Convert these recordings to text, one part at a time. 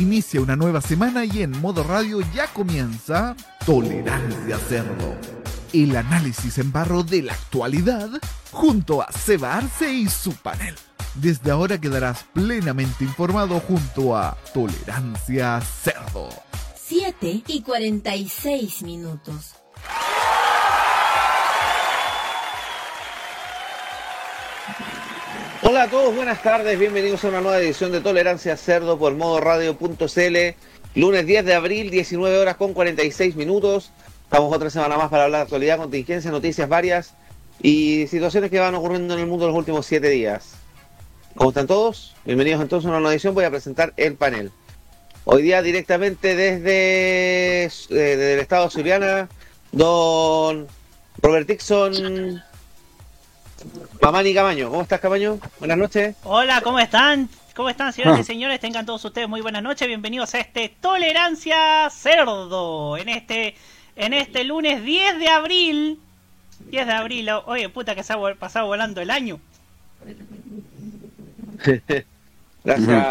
Inicia una nueva semana y en modo radio ya comienza Tolerancia Cerdo. El análisis en barro de la actualidad junto a Seba Arce y su panel. Desde ahora quedarás plenamente informado junto a Tolerancia Cerdo. 7 y 46 minutos. Hola a todos, buenas tardes, bienvenidos a una nueva edición de Tolerancia Cerdo por modo radio.cl. Lunes 10 de abril, 19 horas con 46 minutos. Estamos otra semana más para hablar de actualidad, contingencia, noticias varias y situaciones que van ocurriendo en el mundo en los últimos 7 días. ¿Cómo están todos? Bienvenidos entonces a una nueva edición. Voy a presentar el panel. Hoy día directamente desde, eh, desde el estado de Suriana, don Robert Dixon Mamani Camaño, ¿cómo estás Camaño? Buenas noches. Hola, ¿cómo están? ¿Cómo están, señoras y señores? Tengan todos ustedes muy buenas noches. Bienvenidos a este Tolerancia Cerdo. En este, en este lunes 10 de abril. 10 de abril. Oye, puta que se ha pasado volando el año. Gracias,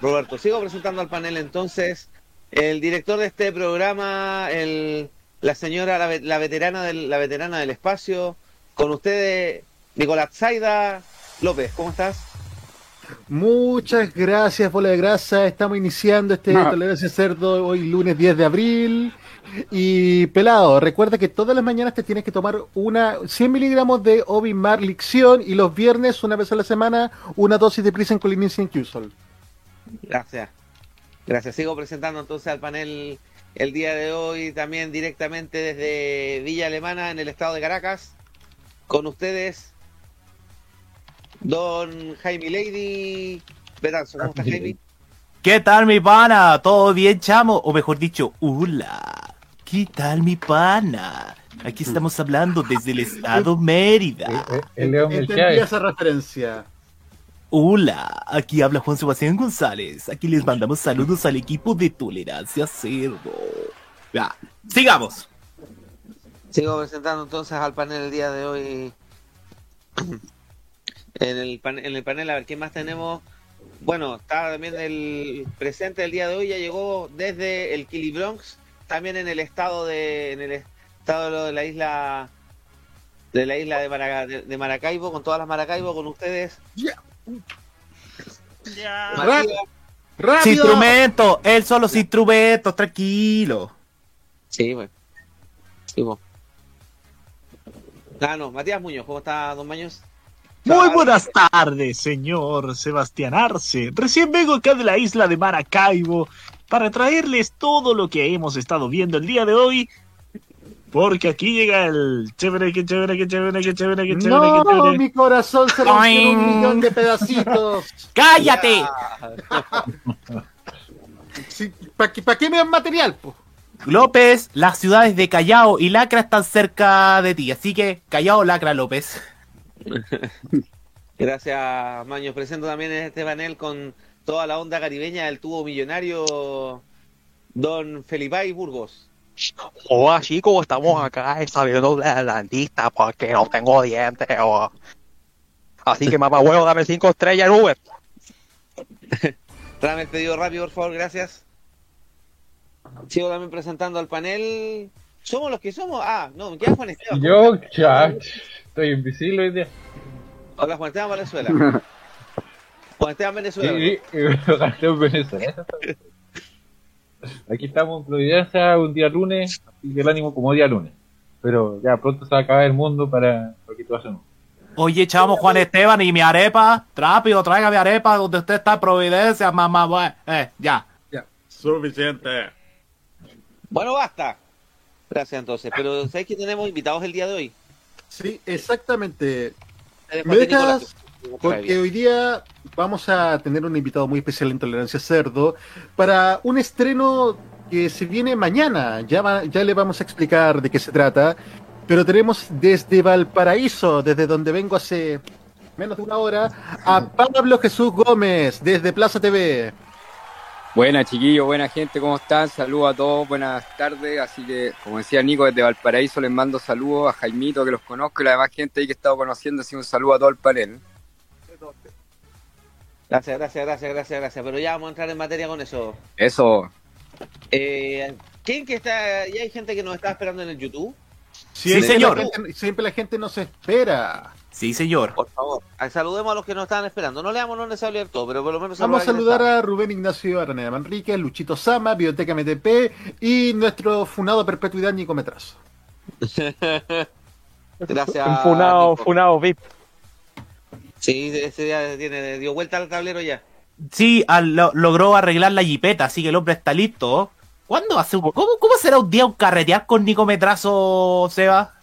Roberto. Sigo presentando al panel entonces. El director de este programa, el, la señora, la, la veterana del, la veterana del espacio, con ustedes, Nicolás Zaida López, ¿cómo estás? Muchas gracias, Bola de Grasa. Estamos iniciando este no. Tolerancia Cerdo hoy lunes 10 de abril. Y pelado, recuerda que todas las mañanas te tienes que tomar una 100 miligramos de Obimar Licción y los viernes, una vez a la semana, una dosis de Prisen Colinicin Qsol. Gracias. Gracias. Sigo presentando entonces al panel el día de hoy también directamente desde Villa Alemana en el estado de Caracas. Con ustedes, don Jaime Lady Betanzo. ¿Cómo estás, Jaime? ¿Qué tal, mi pana? ¿Todo bien, chamo? O mejor dicho, hola. ¿Qué tal, mi pana? Aquí estamos hablando desde el estado Mérida. Entendí esa referencia. Hola, aquí habla Juan Sebastián González. Aquí les mandamos saludos al equipo de Tolerancia Cerdo. Ya, sigamos. Sigo presentando entonces al panel el día de hoy. En el, pan, en el panel, a ver, ¿quién más tenemos? Bueno, está también el presente del día de hoy, ya llegó desde el Kili Bronx, también en el estado de, en el estado de la isla de la isla de, Maraca, de, de Maracaibo, con todas las Maracaibo, con ustedes. Yeah. Yeah. Rápido. Rápido. Instrumento, él solo los instrumentos, tranquilo. Sí, pues. Sí, pues. Ah, no, Matías Muñoz, ¿cómo está, don Maños? Muy buenas tardes, señor Sebastián Arce. Recién vengo acá de la isla de Maracaibo para traerles todo lo que hemos estado viendo el día de hoy. Porque aquí llega el chévere, que chévere, que chévere, que chévere, que chévere, no, que chévere. mi corazón se rompió un millón de pedacitos. ¡Cállate! sí, ¿Para qué, pa qué me dan material, po? López, las ciudades de Callao y Lacra están cerca de ti, así que Callao, Lacra, López. Gracias, Maño. Presento también en este panel con toda la onda caribeña del tubo millonario, don Felipay Burgos. Hola chicos, estamos acá saliendo de la dentista porque no tengo dientes. Así que mamá huevo, dame cinco estrellas en Uber. Tráeme el pedido rápido, por favor, gracias. Sigo también presentando al panel. ¿Somos los que somos? Ah, no, me queda Juan Esteban. Yo, chat. Estoy invisible hoy día. Hola, Juan Esteban Venezuela. Juan Esteban Venezuela. Sí, Juan Esteban Venezuela. Aquí estamos en Providencia un día lunes, así que el ánimo como día lunes. Pero ya pronto se va a acabar el mundo para lo que tú haces. Oye, chamo Juan Esteban, y mi arepa, rápido, traiga mi arepa donde usted está en Providencia, mamá, bueno, eh, ya. Ya, suficiente. Bueno, basta. Gracias entonces. Pero ¿sabes que tenemos invitados el día de hoy? Sí, exactamente. ¿Me dejas? Porque hoy día vamos a tener un invitado muy especial en Tolerancia Cerdo para un estreno que se viene mañana. Ya, va, ya le vamos a explicar de qué se trata. Pero tenemos desde Valparaíso, desde donde vengo hace menos de una hora, a Pablo Jesús Gómez, desde Plaza TV. Buenas chiquillos, buena gente, ¿cómo están? Saludos a todos, buenas tardes. Así que, como decía Nico, desde Valparaíso les mando saludos a Jaimito, que los conozco, y la demás gente ahí que he estado conociendo, así un saludo a todo el panel. Gracias, gracias, gracias, gracias, gracias. Pero ya vamos a entrar en materia con eso. Eso. Eh, ¿Quién que está? Ya hay gente que nos está esperando en el YouTube. Sí, señor. siempre la gente nos espera. Sí, señor. Por favor, saludemos a los que nos estaban esperando. No leamos, no les abierto, pero por lo menos... Vamos a saludar a Rubén Ignacio Araneda Manrique, Luchito Sama, Biblioteca MTP y nuestro funado Perpetuidad Nico Metrazo. Gracias. Un funado, funado VIP. Sí, ese día tiene, dio vuelta al tablero ya. Sí, logró arreglar la jipeta, así que el hombre está listo. ¿Cuándo va a ser ¿Cómo, cómo será un día un carretear con Nico Metrazo, Seba?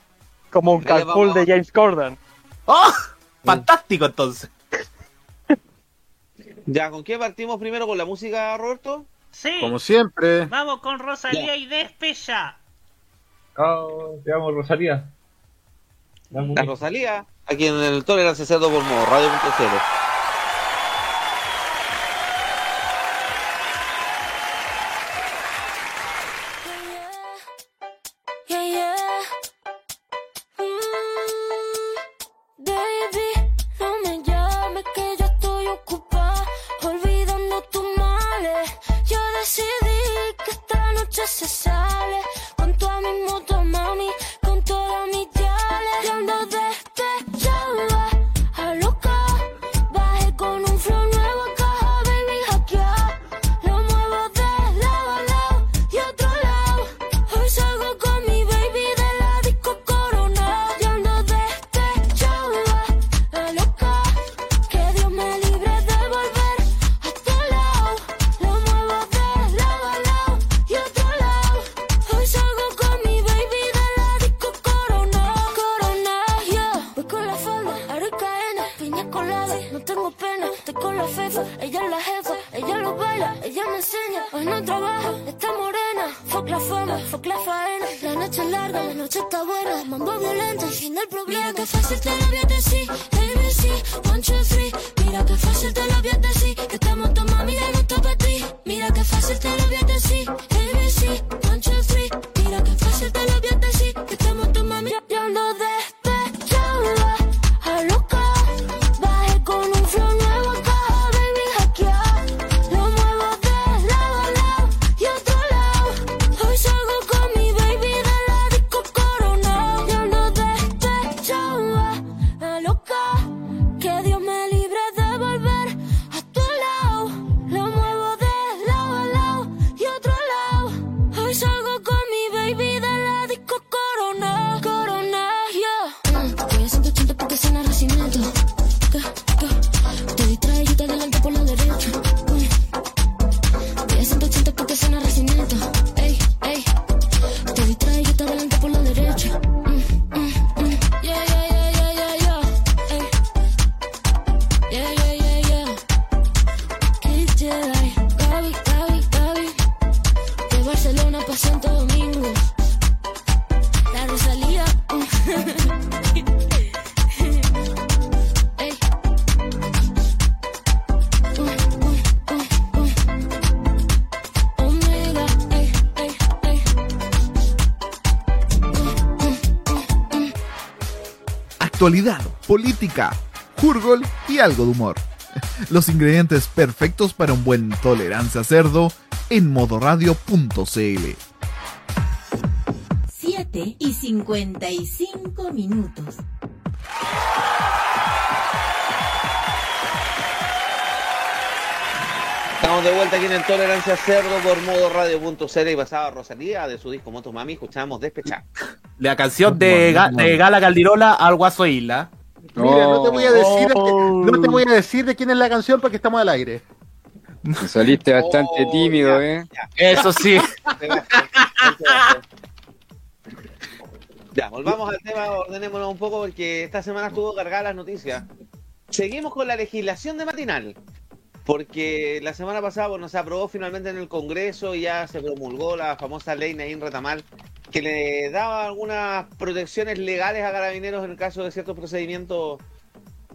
Como un carpool de James Corden. ¡Oh! Fantástico entonces. Ya, ¿con qué partimos primero? ¿Con la música, Roberto? Sí. Como siempre. Vamos con Rosalía y Despecha. Oh, te amo, Rosalía. La Rosalía, aquí en el Tolerancia Cerdo por Modo, Radio.cl. actualidad, política, jurgol y algo de humor. Los ingredientes perfectos para un buen tolerancia cerdo en modoradio.cl. 7 y 55 minutos. Estamos de vuelta aquí en Tolerancia Cerdo por modo radio.cl y pasaba Rosalía de su disco Moto Mami, escuchamos Despechar. La canción de, de Gala Caldirola al Guaso Isla. Mira, no te voy a decir no te voy a decir de quién es la canción porque estamos al aire. Saliste bastante oh, tímido, ¿eh? Eso sí. ya, volvamos al tema, ordenémonos un poco porque esta semana estuvo cargada las noticias. Seguimos con la legislación de matinal porque la semana pasada bueno, se aprobó finalmente en el Congreso y ya se promulgó la famosa ley Naín Retamal que le daba algunas protecciones legales a carabineros en el caso de ciertos procedimientos,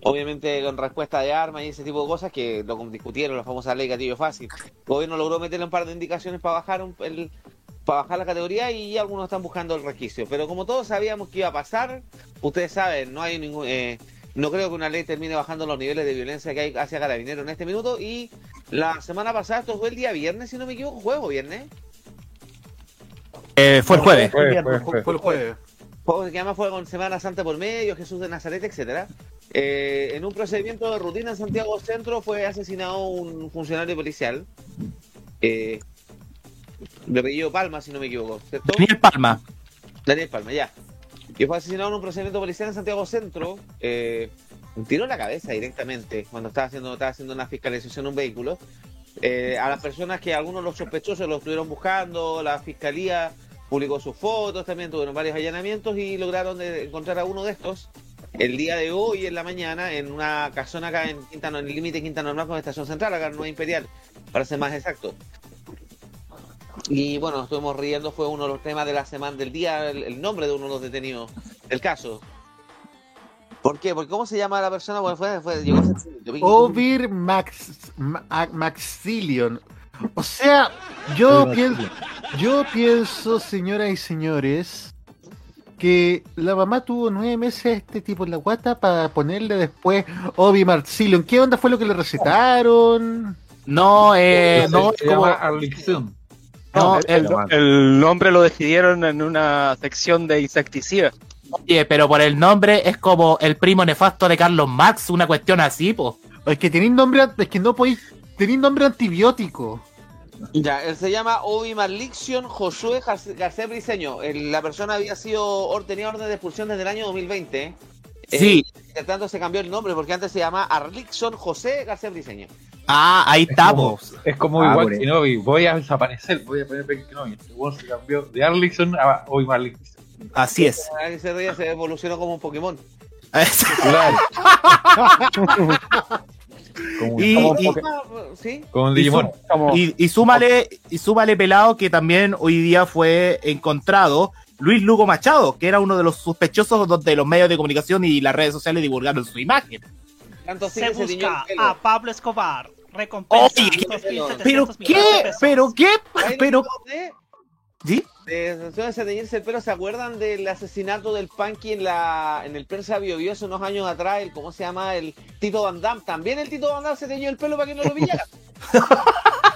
obviamente con respuesta de armas y ese tipo de cosas que lo discutieron, la famosa ley Gatillo Fácil. El gobierno logró meterle un par de indicaciones para bajar el, para bajar la categoría y algunos están buscando el registro. Pero como todos sabíamos que iba a pasar, ustedes saben, no hay ningún... Eh, No creo que una ley termine bajando los niveles de violencia que hay hacia carabineros en este minuto. Y la semana pasada, esto fue el día viernes, si no me equivoco, juego viernes. Eh, fue el jueves. Fue, fue, fue. Fue el jueves. Juego que además fue con Semana Santa por medio, Jesús de Nazaret, etcétera. Eh, en un procedimiento de rutina en Santiago Centro fue asesinado un funcionario policial. Eh, de apellido Palma, si no me equivoco, ¿cierto? Daniel Palma. Daniel Palma, ya. Y fue asesinado en un procedimiento policial en Santiago Centro. Eh, un tiro en la cabeza directamente cuando estaba haciendo, estaba haciendo una fiscalización de un vehículo. Eh, a las personas que algunos los sospechosos los estuvieron buscando, la fiscalía publicó sus fotos, también tuvieron varios allanamientos y lograron encontrar a uno de estos el día de hoy en la mañana en una casona acá en Quintana, en el límite de Quintana Normal con Estación Central, acá en Nueva Imperial, para ser más exacto. Y bueno, nos estuvimos riendo, fue uno de los temas de la semana, del día, el, el nombre de uno de los detenidos del caso. ¿Por qué? Porque ¿cómo se llama la persona? Bueno, fue, fue, yo vi- Ovir Max, Ma- Maxillion. O sea, yo pienso, yo pienso, señoras y señores, que la mamá tuvo nueve meses a este tipo en la guata para ponerle después Obi Maxillion. ¿Qué onda fue lo que le recetaron? No, eh, no, se es como. No, el, nombre lo decidieron en una sección de insecticidas. Oye, pero por el nombre es como el primo nefasto de Carlos Max, una cuestión así, po. Es que tenéis nombre, es que no podéis, tenéis nombre antibiótico. Ya, él se llama Obi Marlixion Josué Garc- García Briseño. El- la persona había sido or- tenía orden de expulsión desde el año 2020. Eh, Sí. por tanto, se cambió el nombre porque antes se llamaba Arlixon José García Briseño. Ah, ahí estamos. Es como Ah, igual que. Voy a desaparecer, voy a poner Kenobi. Este se cambió de Arlixion a Obi Marlixion. Así es. Ahí se, ríe, se evolucionó como un Pokémon. Claro. como, Y- como, y- ¿Sí? y, Digimon. Como- y, y súmale, y súmale pelado que también hoy día fue encontrado Luis Lugo Machado, que era uno de los sospechosos donde los medios de comunicación y las redes sociales divulgaron su imagen. Tanto Se busca a Pablo Escobar. Recompensa Oye, 2.700 ¿Pero qué? ¿Pero qué? ¿Pero nos acordé ¿Sí? De sanciones de teñirse el pelo, ¿se acuerdan del asesinato del Punky en la en el Persa Bio Bio hace unos años atrás? El, ¿Cómo se llama? El Tito Van Damme. También el Tito Van Damme se teñió el pelo para que no lo pillara.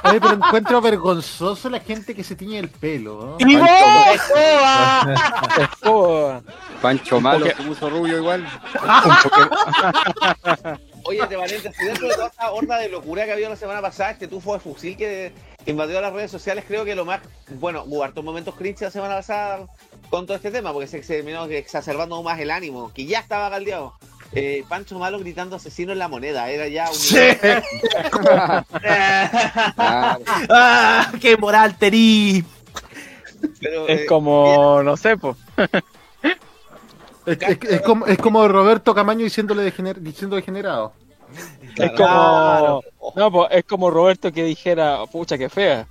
Oye, pero encuentro vergonzoso la gente que se tiñe el pelo. ¿no? ¡Y vos, Escoba! Escoba. Pancho Malo se puso rubio igual. Oye, de valiente, si dentro de toda esta horda de locura que había la semana pasada, este tufo de fusil que invadió las redes sociales, creo que lo más, bueno, hubo hartos momentos cringe la semana pasada con todo este tema, porque se terminó exacerbando aún más el ánimo, que ya estaba caldeado. Eh, Pancho Malo gritando asesino en la moneda, era ya un... Claro. ¡Ah! ¡Qué moral tení! Pero, eh, Es como, no sé, pues. Es, es- es como, es como Roberto Camaño diciéndole degener- diciendo degenerado. Es claro. como. No, pues es como Roberto que dijera, pucha, qué fea.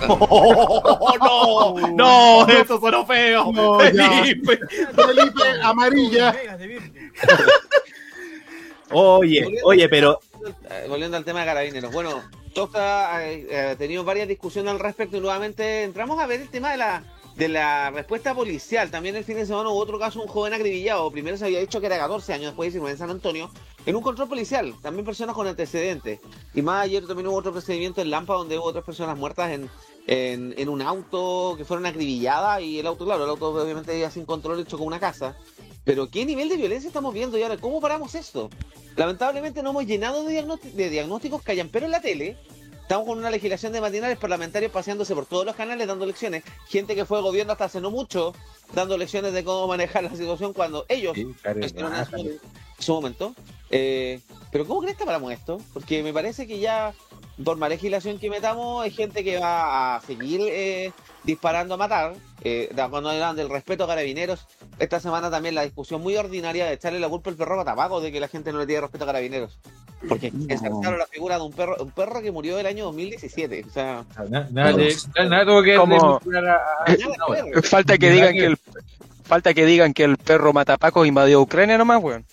¡Oh, no! ¡No! ¡Eso sonó feo! No. Felipe. Felipe, amarilla. Oye, oye, pero Eh, volviendo al tema de carabineros. Bueno, Tosta ha eh, tenido varias discusiones al respecto y nuevamente entramos a ver el tema de la de la respuesta policial. También el fin de semana hubo otro caso, un joven acribillado. Primero se había dicho que era 14 años, después 19 en San Antonio, en un control policial. También personas con antecedentes. Y más ayer también hubo otro procedimiento en Lampa donde hubo otras personas muertas en, en, un auto que fueron acribilladas y el auto, claro, el auto obviamente iba sin control hecho con una casa. Pero ¿qué nivel de violencia estamos viendo y ahora? ¿Cómo paramos esto? Lamentablemente no hemos llenado de, de diagnósticos pero en la tele estamos con una legislación de matinales parlamentarios paseándose por todos los canales dando lecciones. Gente que fue gobierno hasta hace no mucho dando lecciones de cómo manejar la situación cuando ellos Sí, su, en su momento. Eh, pero ¿cómo crees que paramos esto? Porque me parece que ya por más legislación que metamos hay gente que va a seguir eh, disparando a matar. Eh, cuando hablan del respeto a carabineros, esta semana también la discusión muy ordinaria de echarle la culpa al perro tabaco de que la gente no le tiene respeto a carabineros. Porque ensalzaron la figura de un perro, un perro que murió el año 2017. O sea, Nada, nada, nada que Como- ver. Falta que digan que que el. Falta que digan que el perro matapacos invadió Ucrania nomás, weón.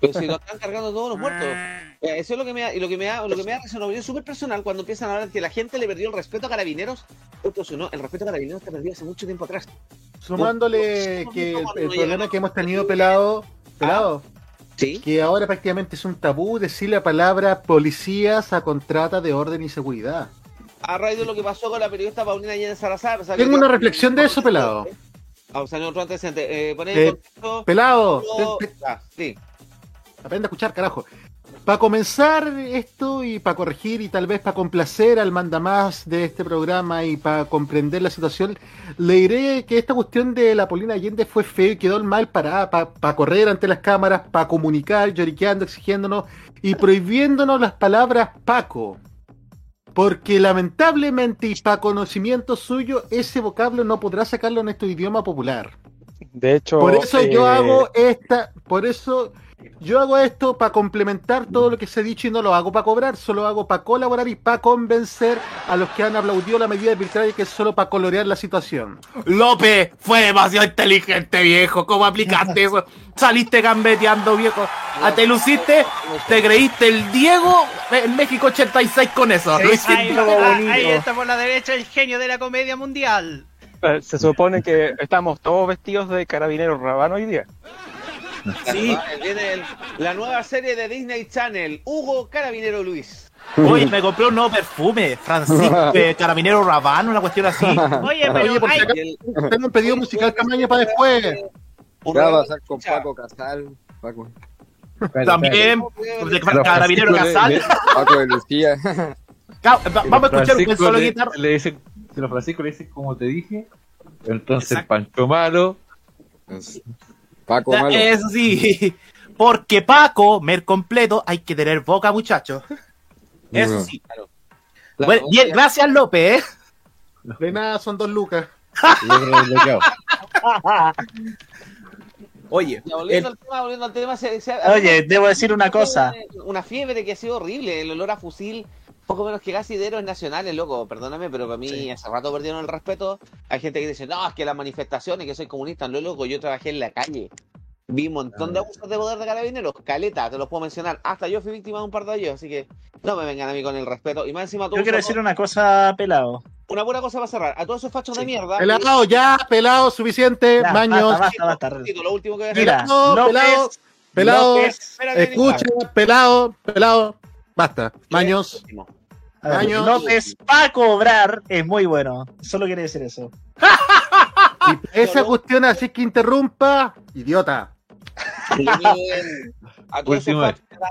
Pero si lo están cargando todos los muertos. Eh, eso es lo que me da, y lo que me da, lo que me da es una opinión súper personal cuando empiezan a hablar que la gente le perdió el respeto a carabineros. Entonces, no, el respeto a carabineros está perdido hace mucho tiempo atrás. Sumándole que el, el problema que hemos tenido pelado, pelado, que ahora prácticamente es un tabú decir la palabra policías a contrata de orden y seguridad. A raíz de lo que pasó con la periodista Paulina Allende Salazar. salió Tengo una reflexión de eso, pelado. Ah, salió otro antecedente. Eh, poner Eh, pelado, todo- te- te- Ah, sí. Aprende a escuchar, carajo. Para comenzar esto y para corregir y tal vez para complacer al mandamás de este programa y para comprender la situación, le diré que esta cuestión de la Polina Allende fue feo y quedó mal parada para correr ante las cámaras, para comunicar, lloriqueando, exigiéndonos y prohibiéndonos las palabras Paco. Porque lamentablemente y para conocimiento suyo, ese vocablo no podrá sacarlo en nuestro idioma popular. De hecho, Por eso yo eh, hago esta, por eso yo hago esto para complementar todo lo que se ha dicho y no lo hago para cobrar, solo hago para colaborar y para convencer a los que han aplaudido la medida arbitraria que es solo para colorear la situación. López, fue demasiado inteligente, viejo. ¿Cómo aplicaste eso? Saliste gambeteando, viejo. Ah, te luciste, te creíste el Diego en México 86 con eso. Lo. Ahí, ah, ahí está por la derecha el genio de la comedia mundial. eh, se supone que estamos todos vestidos de carabineros rabano hoy día. Sí. Viene el- la nueva serie de Disney Channel, Hugo Carabinero Luis. Oye, me compré un nuevo perfume, Francisco eh, Carabinero Rabano, una cuestión así. Oye, pero Oye, por si hay- acaso, tengo un pedido musical tamaño para después. ¿Qué va a pasar con Paco Casal? Paco, También, Carabinero Francisco Casal. Paco de Lucía. Vamos a escuchar un solo guitarra. Le dicen, si los Francisco le dicen como te dije, entonces Pancho Malo. Paco Malo. Eso sí, porque Paco, mer completo, hay que tener boca, muchachos. Eso sí. La Bueno, noticia- bien, gracias López. ¿eh? De nada, son dos lucas. Oye, Ya, volviendo el- al tema, volviendo al tema, se- se- Oye, debo decir una cosa. Una fiebre que ha sido horrible, el olor a fusil, poco menos que casi héroes nacionales, loco, perdóname, pero para mí hace rato perdieron el respeto. Hay gente que dice, no, es que las manifestaciones, que soy comunista, no, loco, yo trabajé en la calle. Vi un montón de abusos de poder de carabineros, caleta, te los puedo mencionar. Hasta yo fui víctima de un par de ellos, así que no me vengan a mí con el respeto. Y más encima tú, Yo quiero decir una cosa, pelado. una buena cosa para cerrar. A todos esos fachos de mierda. Pelado, ya, pelado, suficiente, Ya, maños. basta, basta, basta. Tito, Lo último que voy a. Mira, Pelado, pelado, López, pelado, López, Espérate, escucha, pelado, pelado, basta, maños. Años. López para cobrar es muy bueno. Solo quiere decir eso. Y esa cuestión así que interrumpa, idiota. A todos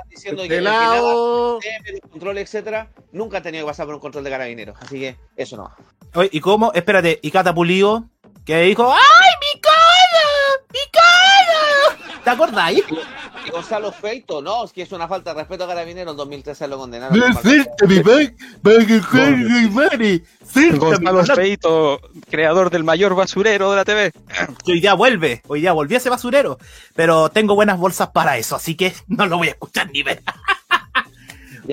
diciendo que los controles, etcétera, nunca ha tenido que pasar por un control de carabineros. Así que eso no. oye, ¿y cómo? Espérate, ¿y Cata Pulido? Que dijo, ¡ay, mi cara! ¡Mi cara! ¿Te acordáis? Y Gonzalo Feito, no, es que es una falta de respeto a carabineros. En 2013 lo condenaron. Gonzalo Feito, creador del mayor basurero de la TV. Hoy día vuelve, hoy día volví a ese basurero. Pero tengo buenas bolsas para eso, así que no lo voy a escuchar ni ver.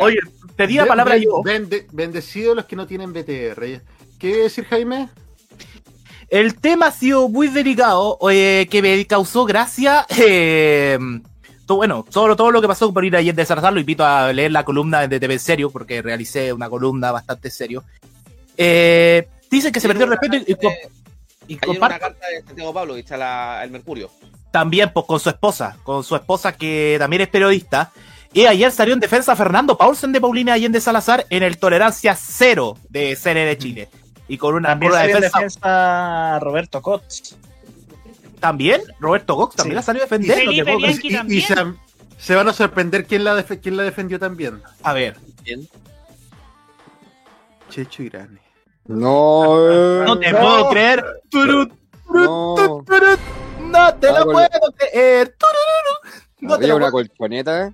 Oye, te di la palabra ben- yo. bende- bendecidos los que no tienen BTR. ¿Qué decir Jaime? El tema ha sido muy delicado, eh, que me causó gracia. Eh, todo, bueno, todo, todo lo que pasó por ir ayer de Salazar, lo invito a leer la columna de TV en serio, porque realicé una columna bastante serio. Eh, dicen que se perdió el respeto y, y, y una comparte carta de Santiago Pablo, está la, el Mercurio. también pues, con su esposa, con su esposa que también es periodista. Y ayer salió en defensa Fernando Paulsen de Paulina Allende Salazar en el Tolerancia Cero de CNN Chile. Y con una, También salió en defensa. defensa Roberto Cots. También, Roberto Cox también Sí. la salió a defender. Y no te Y, se, se van a sorprender quién la, def- quién la defendió también. A ver, Checho Irane. No, eh, no te puedo creer. Turut, no. turut, no te lo Ah, con- puedo creer. No te Había lo una puedo colchoneta.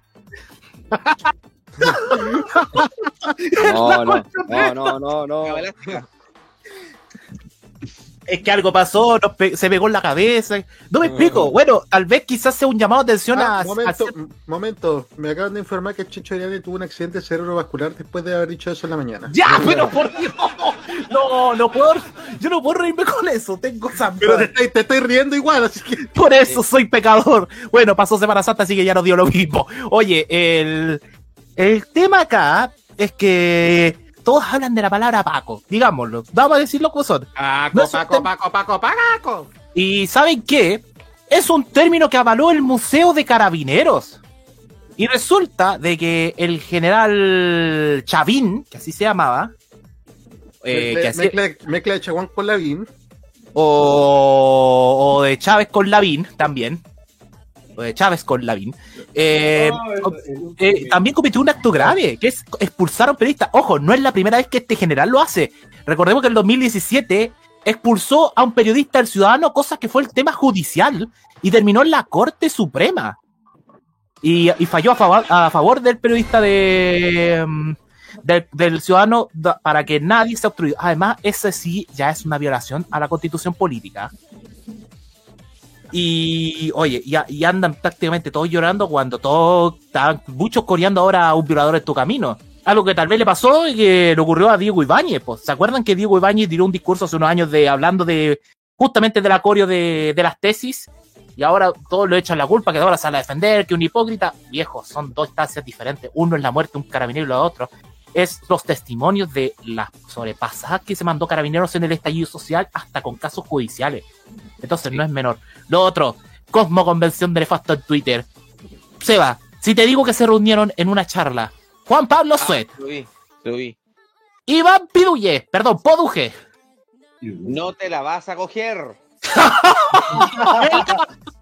No, no, no, no, no, no. Es que algo pasó, nos pe- se pegó en la cabeza. No me explico. Bueno, tal vez quizás sea un llamado de atención Ah, a, momento, a- momento, me acaban de informar que Checho Irane tuvo un accidente cerebrovascular después de haber dicho eso en la mañana. Ya, pero por Dios. No, no puedo. Yo no puedo reírme con eso. Tengo sangre. Pero te estoy, te estoy riendo igual, así que. Por eso soy pecador. Bueno, pasó Semana Santa, así que ya no dio lo mismo. Oye, el, el tema acá es que todos hablan de la palabra Paco, digámoslo. Vamos a decirlo como son. Paco, No Paco, Paco, Paco, Paco. Y ¿saben qué? Es un término que avaló el Museo de Carabineros. Y resulta de que el general Chavín, que así se llamaba, eh, que hacía- mezcla, mezcla de Chaguán con Lavín. o, o de Chávez con Lavín también, Chávez con Lavín, eh, eh, también cometió un acto grave, que es expulsar a un periodista. Ojo, no es la primera vez que este general lo hace. Recordemos que en 2017 expulsó a un periodista del ciudadano, cosa que fue el tema judicial, y terminó en la Corte Suprema. Y, y falló a favor, a favor del periodista de, mm, del, del ciudadano da- para que nadie se obstruya. Además, ese sí ya es una violación a la constitución política. Y oye, y, y andan prácticamente todos llorando cuando todos estaban muchos coreando ahora a un violador en tu camino. Algo que tal vez le pasó y que le ocurrió a Diego Ibáñez. Pues. ¿Se acuerdan que Diego Ibáñez tiró un discurso hace unos años de hablando de justamente del acorio de, de las tesis? Y ahora todos le echan la culpa, que ahora sale a defender, que un hipócrita. Viejo, son dos instancias diferentes. Uno es la muerte un carabinero lo otro es los testimonios de las sobrepasadas que se mandó carabineros en el estallido social hasta con casos judiciales. Entonces no es menor. Lo otro, Cosmo Convención de Nefasto en Twitter. Seba, si te digo que se reunieron en una charla, Juan Pablo Suet, Lo vi, lo vi. Iván Piduye, perdón, Poduje, No te la vas a coger.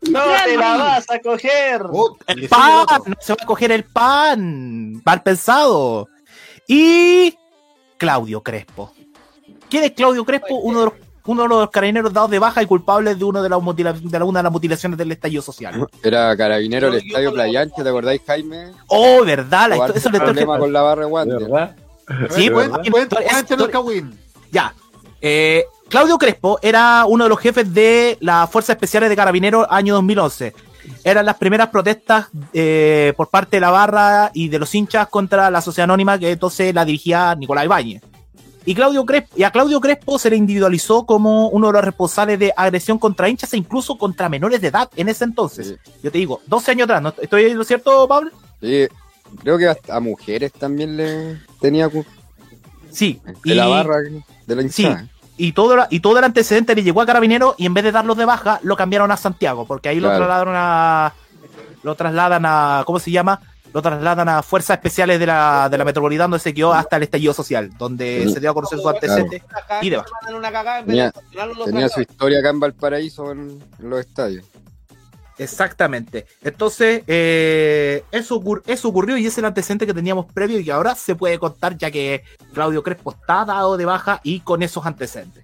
¡No te la vas a coger! el pan, no se va a coger el pan, mal pensado. Y Claudio Crespo. ¿Quién es Claudio Crespo? Uno de los, uno de los carabineros dados de baja y culpables de, uno de, las mutila- de la- una de las mutilaciones del estallido social. Era carabinero del estadio Playanche, ¿te acordáis, Jaime? Oh, ¿verdad? La Jugar histo- eso historia problema con la barra de guante. Sí, Cuen- pues, historia- historia-. Ya. Eh, Claudio Crespo era uno de los jefes de las Fuerzas Especiales de Carabineros año 2011. Eran las primeras protestas eh, por parte de la barra y de los hinchas contra la sociedad anónima que entonces la dirigía Nicolás Ibáñez. Y, Claudio Crespo, y a Claudio Crespo se le individualizó como uno de los responsables de agresión contra hinchas e incluso contra menores de edad en ese entonces. Yo te digo, 12 años atrás, ¿no? ¿estoy lo cierto, Pablo? Sí, creo que hasta a mujeres también le tenía Sí. de la barra de la Sí, hinchada. Y todo, la- y todo el antecedente le llegó a Carabinero y en vez de darlos de baja, lo cambiaron a Santiago, porque ahí lo Claro. trasladaron a. Lo trasladan a. ¿Cómo se llama? Lo trasladan a Fuerzas Especiales de la, de la Metropolitana, donde se quedó hasta el estallido social, donde Sí. se dio a conocer su antecedente y en vez Tenía, tenía su historia acá en Valparaíso en, en los estadios. Exactamente. Entonces, eh, eso, ocur- eso ocurrió y es el antecedente que teníamos previo y que ahora se puede contar, ya que Claudio Crespo está dado de baja y con esos antecedentes.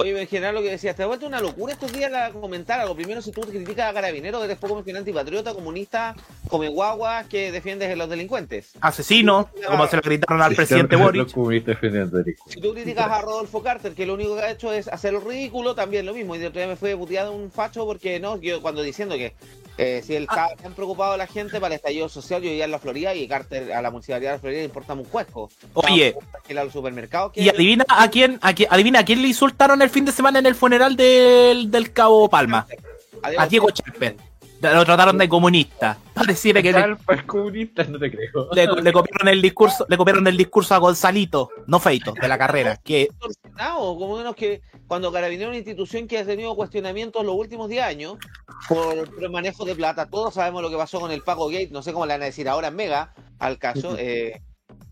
Oye, en general lo que decías, te ha vuelto una locura estos días la comentar algo. Primero, si tú criticas a Carabineros, eres poco menos antipatriota, comunista, come guaguas, que defiendes a los delincuentes. Asesino, como se lo gritaron al presidente Eric. Si tú criticas a Rodolfo Carter, que lo único que ha hecho es hacer lo ridículo, también lo mismo. Y de otro día me fue puteado un facho porque no, yo cuando diciendo que eh, si él estaba tan preocupado la gente para el estallido social, yo vivía en la Florida y Carter a la municipalidad de la Florida le importa un cuesco. Oye. Que ir a los supermercados. que Y adivina a quién, a quién, adivina a quién le insultaron el fin de semana en el funeral del, del Cabo Palma. A Diego Chalper. Lo trataron de comunista. Pareciera que le, es comunista, no te creo. le, le copiaron el discurso, le copiaron el discurso a Gonzalito, no Feito, de la carrera. Que como menos que cuando Carabineros es una institución que ha tenido cuestionamientos los últimos 10 años por el manejo de plata. Todos sabemos lo que pasó con el Pago Gate, no sé cómo le van a decir ahora en Mega al caso. eh,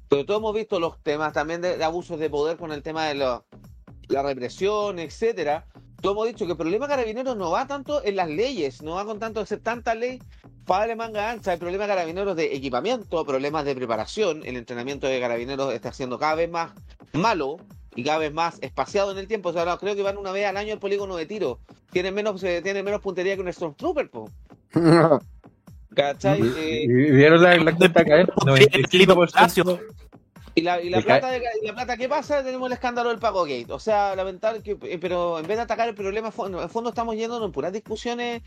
pero todos hemos visto los temas también de, de abusos de poder con el tema de lo- la represión, etcétera. Todos hemos dicho que el problema de Carabineros no va tanto en las leyes, no va con tanto ser tanta ley padre manga ancha, el problema de Carabineros de equipamiento, problemas de preparación, el entrenamiento de Carabineros está siendo cada vez más malo y cada vez más espaciado en el tiempo. O sea, ahora creo que van una vez al año al polígono de tiro. Tienen menos, eh, tienen menos puntería que un Stormtrooper, po. ¿Cachai? Eh, ¿Y vieron la, la cuenta caer? 95%. Y la, y la plata, de- y la plata, ¿qué pasa? Tenemos el escándalo del pago gate. O sea, lamentable que, eh, pero en vez de atacar el problema, en fondo estamos yendo en puras discusiones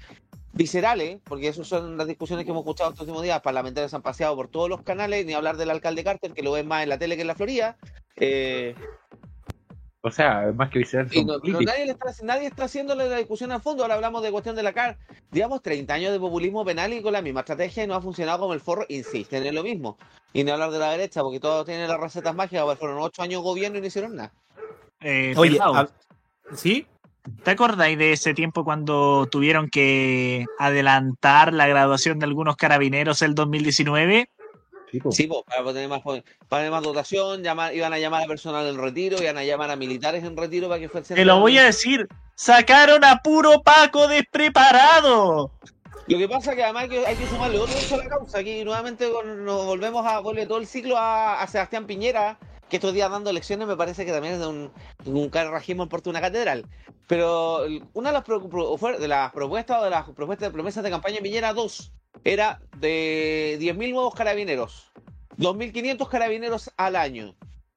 viscerales, porque esas son las discusiones que hemos escuchado estos últimos días. Parlamentarios han paseado por todos los canales, ni hablar del alcalde Carter, que lo ven más en la tele que en la Florida. Eh, O sea, más que visceral y no- pero nadie, le está, nadie está haciendo la discusión a fondo. Ahora hablamos de cuestión de la CAR. Digamos, 30 años de populismo penal y con la misma estrategia y no ha funcionado como el forro. Insisten en lo mismo. Y no hablar de la derecha, porque todos tienen las recetas mágicas. pues Fueron 8 años de gobierno y no hicieron nada. Eh, Oye, a- ¿sí? ¿Te acordáis de ese tiempo cuando tuvieron que adelantar la graduación de algunos carabineros el 2019? Sí, pues, para tener más, para tener más dotación, llamar, iban a llamar a personal en retiro, iban a llamar a militares en retiro para que fuesen. Te lo voy a decir, sacaron a puro Paco despreparado. Lo que pasa es que además hay que, hay que sumarle otro hecho a la causa. Aquí nuevamente nos volvemos a volver todo el ciclo a, a Sebastián Piñera, que estos días dando elecciones me parece que también es de un, un en Puerto una catedral. Pero una de las, propuestas o de las propuestas de promesas de campaña Piñera 2 era de 10.000 nuevos carabineros, 2.500 carabineros al año.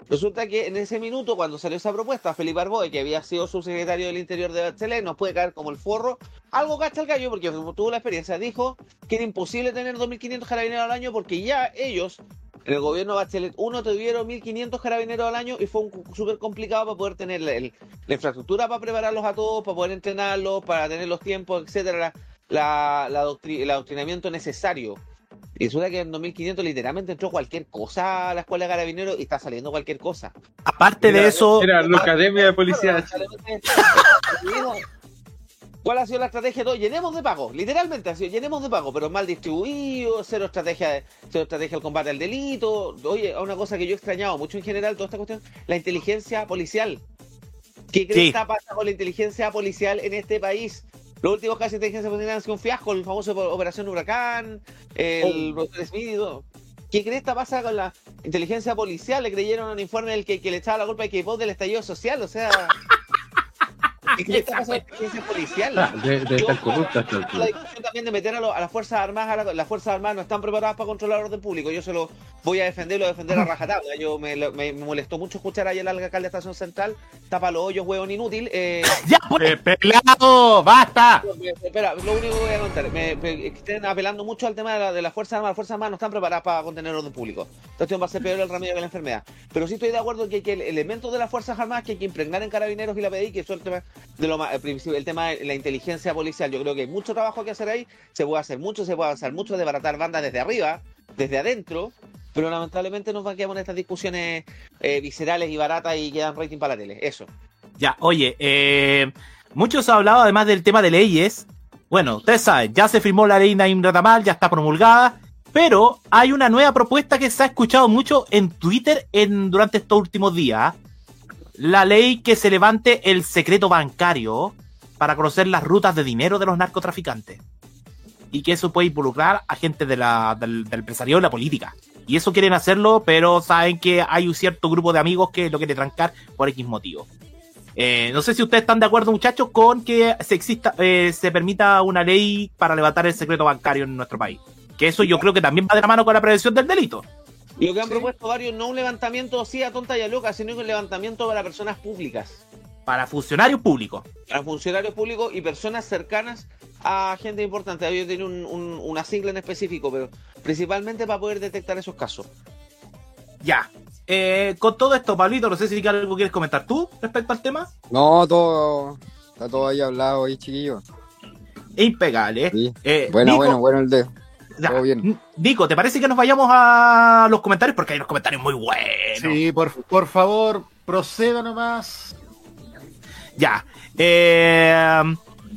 Resulta que en ese minuto, cuando salió esa propuesta, Felipe Arboe, que había sido subsecretario del Interior de Bachelet, nos puede caer como el forro. Algo cacha el gallo, porque tuvo la experiencia, dijo que era imposible tener 2.500 carabineros al año porque ya ellos, en el gobierno de Bachelet 1, tuvieron 1.500 carabineros al año y fue súper complicado para poder tener la, infraestructura para prepararlos a todos, para poder entrenarlos, para tener los tiempos, etcétera, la, el adoctrinamiento necesario y resulta que en 2500 literalmente entró cualquier cosa a la escuela de carabineros y está saliendo cualquier cosa. Aparte de eso. Era la academia de policía. ¿Cuál ha sido la estrategia? Todo? Llenemos de pago, literalmente ha sido llenemos de pago, pero mal distribuido, cero estrategia, cero estrategia al combate al delito. Oye, una cosa que yo he extrañado mucho en general, toda esta cuestión, la inteligencia policial. ¿Qué crees que está pasando con la inteligencia policial en este país? Los últimos casos de inteligencia policial han sido un fiasco, el famoso Operación Huracán, el oh. Smith y todo. ¿Qué cresta pasa con la inteligencia policial? Le creyeron un informe del que, que le echaba la culpa de que vos del estallido social, o sea. ¿Qué está pasando con la inteligencia policial? Ah, de, de estar corrupta La discusión también de meter a, a las Fuerzas Armadas, a las Fuerzas Armadas no están preparadas para controlar el orden público. Yo se lo voy a defender, lo voy a defender a rajatabla. Yo me, me, molestó mucho escuchar ayer al alcalde de Estación Central, tapa los hoyos, huevón inútil. Eh, ¡Ya, pues, pelado! ¡Basta! Espera, lo único que voy a contar, me, estén apelando mucho al tema de, la, de las Fuerzas Armadas. Las Fuerzas Armadas no están preparadas para contener el orden público. Entonces va a ser peor el remedio que la enfermedad. Pero sí estoy de acuerdo que, que el elemento de las Fuerzas Armadas que hay que impregnar en carabineros y la PDI, que es tema de lo más, el tema de la inteligencia policial. Yo creo que hay mucho trabajo que hacer ahí, se puede hacer mucho, se puede avanzar mucho, de baratar bandas desde arriba, desde adentro, pero lamentablemente nos quedar en estas discusiones eh, viscerales y baratas y quedan rating para la tele. Eso. Ya, oye, eh, muchos han hablado además del tema de leyes. Bueno, ustedes saben, ya se firmó la ley Naim Ratamal, ya está promulgada, pero hay una nueva propuesta que se ha escuchado mucho en Twitter en, durante estos últimos días. La ley que se levante el secreto bancario para conocer las rutas de dinero de los narcotraficantes. Y que eso puede involucrar a gente de la, del, empresario y la política. Y eso quieren hacerlo, pero saben que hay un cierto grupo de amigos que lo quiere trancar por X motivo. Eh, no sé si ustedes están de acuerdo, muchachos, con que se exista, eh, se permita una ley para levantar el secreto bancario en nuestro país. Que eso yo creo que también va de la mano con la prevención del delito. Y lo que han propuesto varios, no un levantamiento así a tonta y a loca, sino un levantamiento para personas públicas. Para funcionarios públicos. Para funcionarios públicos y personas cercanas a gente importante. Ellos tienen un, una sigla en específico, pero principalmente para poder detectar esos casos. Ya. Eh, con todo esto, Pablito, no sé si algo quieres comentar tú respecto al tema. No, todo. Está todo ahí hablado ahí, chiquillo. Impecable. Eh, bueno, bueno, bueno el de. Todo bien. Nico, ¿te parece que nos vayamos a los comentarios? Porque hay unos comentarios muy buenos. Sí, por, por favor, proceda nomás. Ya. Eh,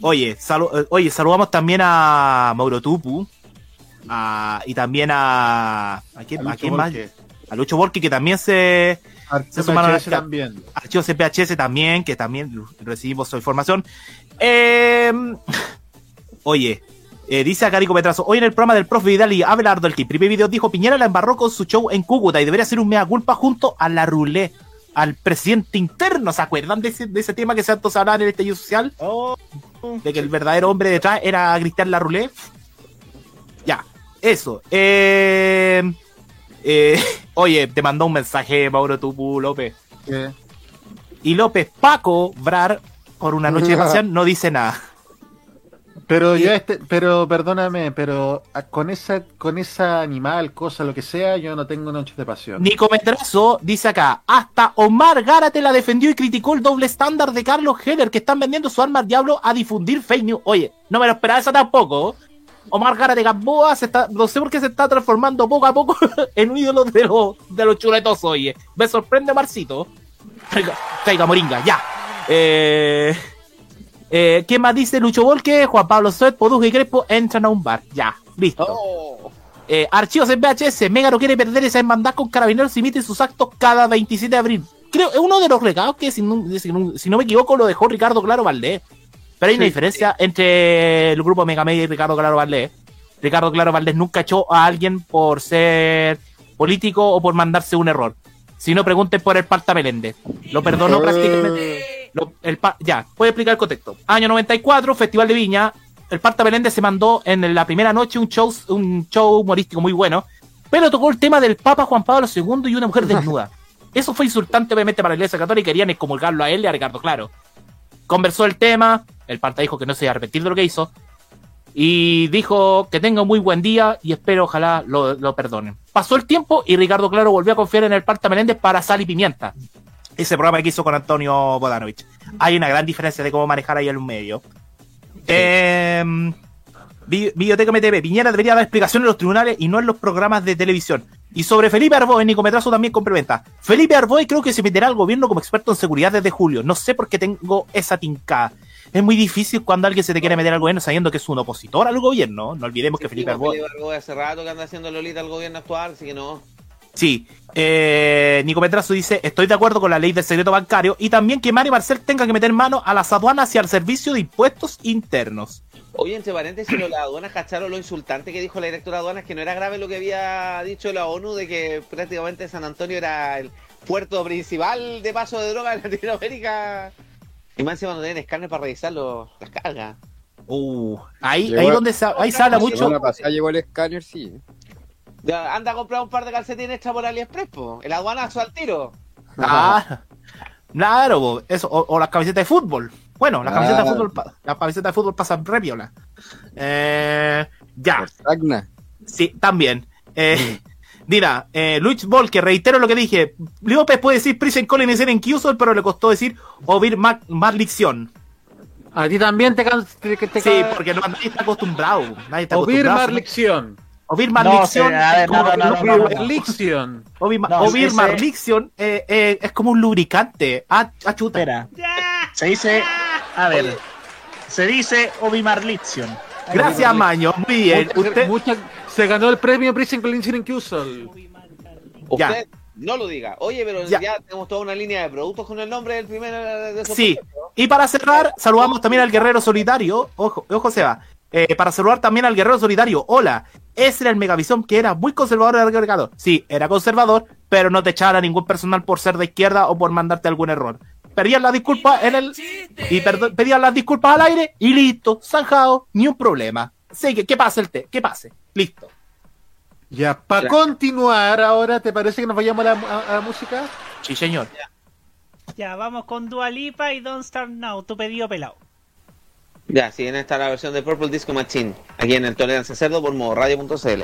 oye, eh, oye, saludamos también a Mauro Tupu. y también a. ¿A quién, a quién más? A Lucho Borki, que también se. se sumaron también. Archivo CPHS también, que también recibimos su información. Eh, oye, eh, dice a Carico Petrazo, hoy en el programa del prof Vidal y Abelardo, el que primer video dijo Piñera la embarró con su show en Cúcuta y debería ser un mea culpa junto a la Rulé al presidente interno. ¿Se acuerdan de ese, de ese tema que se antes hablar en el estallido social? Oh. De que el verdadero hombre detrás era Cristian Larroulé. Ya, eso. Eh, eh, oye, te mandó un mensaje Mauro Tupu López. Y López Paco Brar, por una noche de pasión, no dice nada. Pero ya este, pero perdóname, pero con esa, con esa animal, cosa, lo que sea, yo no tengo noches de pasión. Nico Metrazo dice acá, hasta Omar Gárate la defendió y criticó el doble estándar de Carlos Heller, que están vendiendo su arma al diablo a difundir fake news. Oye, no me lo esperaba eso tampoco. Omar Gárate Gamboa se está, no sé por qué se está transformando poco a poco en un ídolo de los, de los chuletos, oye. Me sorprende Marcito. Traiga moringa, ya. Eh... Eh, ¿Qué más dice Lucho Volque? Juan Pablo Soet, Podujo y Crespo entran a un bar. Ya, listo. Oh. Eh, archivos en VHS. Mega no quiere perder esa hermandad con carabineros y emite sus actos cada 27 de abril. Creo es uno de los regalos que, si no, si no- si no me equivoco, lo dejó Ricardo Claro Valdés. Pero hay una Sí. diferencia entre el grupo Mega Media y Ricardo Claro Valdés. Ricardo Claro Valdés nunca echó a alguien por ser político o por mandarse un error. Si no, pregunten por el Parta Meléndez. Lo perdonó prácticamente. Lo- el ya, puede explicar el contexto. Año 94, Festival de Viña. El Parta Meléndez se mandó en la primera noche un show, un show humorístico muy bueno. Pero tocó el tema del Papa Juan Pablo II y una mujer desnuda. Eso fue insultante, obviamente, para la Iglesia Católica y querían excomulgarlo a él y a Ricardo Claro. Conversó el tema. El Parta dijo que no se iba a arrepentir de lo que hizo. Y dijo que tenga un muy buen día y espero ojalá lo, lo perdonen. Pasó el tiempo y Ricardo Claro volvió a confiar en el Parta Meléndez para Sal y Pimienta. Ese programa que hizo con Antonio Bodanovich. Hay una gran diferencia de cómo manejar ahí el medio. Eh, Vi- Videoteca MTV. Piñera debería dar explicaciones en los tribunales y no en los programas de televisión. Y sobre Felipe Arboe, Nico Metrazo también complementa. Felipe Arboe creo que se meterá al gobierno como experto en seguridad desde julio. No sé por qué tengo esa tincada. Es muy difícil cuando alguien se te quiere meter al gobierno sabiendo que es un opositor al gobierno. No olvidemos que Felipe Sí, Arboe... Felipe Arboe hace rato que anda haciendo Lolita al gobierno actual, así que no. Sí, eh, Nico Petrazo dice, estoy de acuerdo con la ley del secreto bancario y también que Mario Marcel tenga que meter mano a las aduanas y al servicio de impuestos internos. Oye, entre paréntesis, las aduanas cacharon lo insultante que dijo la directora de aduanas, que no era grave lo que había dicho la ONU de que prácticamente San Antonio era el puerto principal de paso de droga en Latinoamérica. Y más encima no tienen escáner para revisar los- las cargas. Uh, ahí, Llegó- ahí donde se, ahí se habla La mucho. semana pasada llegó el escáner, sí. Anda a comprar un par de calcetines extra por AliExpress, po. El aduanazo al tiro. Ah, claro, eso, o, o las camisetas de fútbol. Bueno, las camisetas de Ah. fútbol, las camisetas de fútbol pasan re piola. Eh, ya, sí, también. Eh, Mira, eh, Luis Ball, que reitero lo que dije. López puede decir Prison Colin y ser en Qsol, pero le costó decir Ovir Marlixion. A ti también te te- te- te Sí, porque no, nadie está acostumbrado. Nadie está Ovir acostumbrado. Marlixion. Ovir No, Marlixion. no. Marlixion. Ovir, Ovir Marlixion es como un lubricante. Ah, ah, chuta. Espera. Se dice. A ver. Se dice Ovimarlixion. Gracias, Maño. Muy bien. Mucha- Usted, mucha- se ganó el premio Prison Collinsir en Qsol. Ya. Usted no lo diga. Oye, pero Ya. ya, tenemos toda una línea de productos con el nombre del primer de esos Sí, productos. y para cerrar, saludamos también al Guerrero Solitario. Ojo, ojo, Seba. Eh, para saludar también al Guerrero Solitario. Hola, ese era el Megavisión que era muy conservador de Ricardo. Sí, era conservador, pero no te echaba a ningún personal por ser de izquierda o por mandarte algún error. Pedían las disculpas en el. Y pedían las disculpas al aire y listo, zanjado, ni un problema. Así que, ¿qué pase el té? ¿Qué pase? Listo. Ya, para continuar ahora, ¿te parece que nos vayamos a la, a- a la música? Sí, señor. Ya, vamos con Dua Lipa y Don't Start Now, tu pedido pelado. Ya, si bien está la versión de Purple Disco Machine, aquí en el Tolerancia Cerdo por modoradio.cl.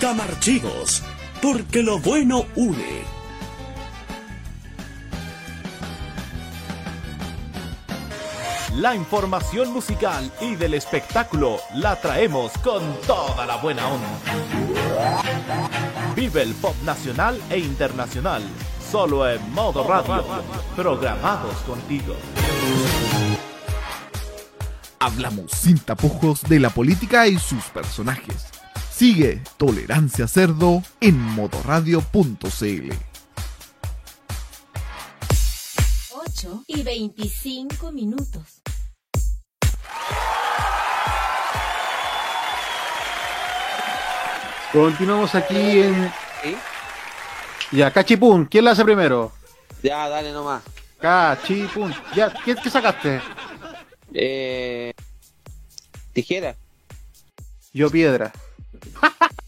Camarchivos, porque lo bueno une. La información musical y del espectáculo la traemos con toda la buena onda. Vive el pop nacional e internacional, solo en modo radio, programados contigo. Hablamos sin tapujos de la política y sus personajes. Sigue Tolerancia Cerdo en modoradio.cl. 8 y 25 minutos. Continuamos aquí en. Ya, Cachipún, ¿quién la hace primero? Ya, dale nomás. Cachipún. Ya, ¿qué, qué sacaste? Eh, tijera. Yo piedra.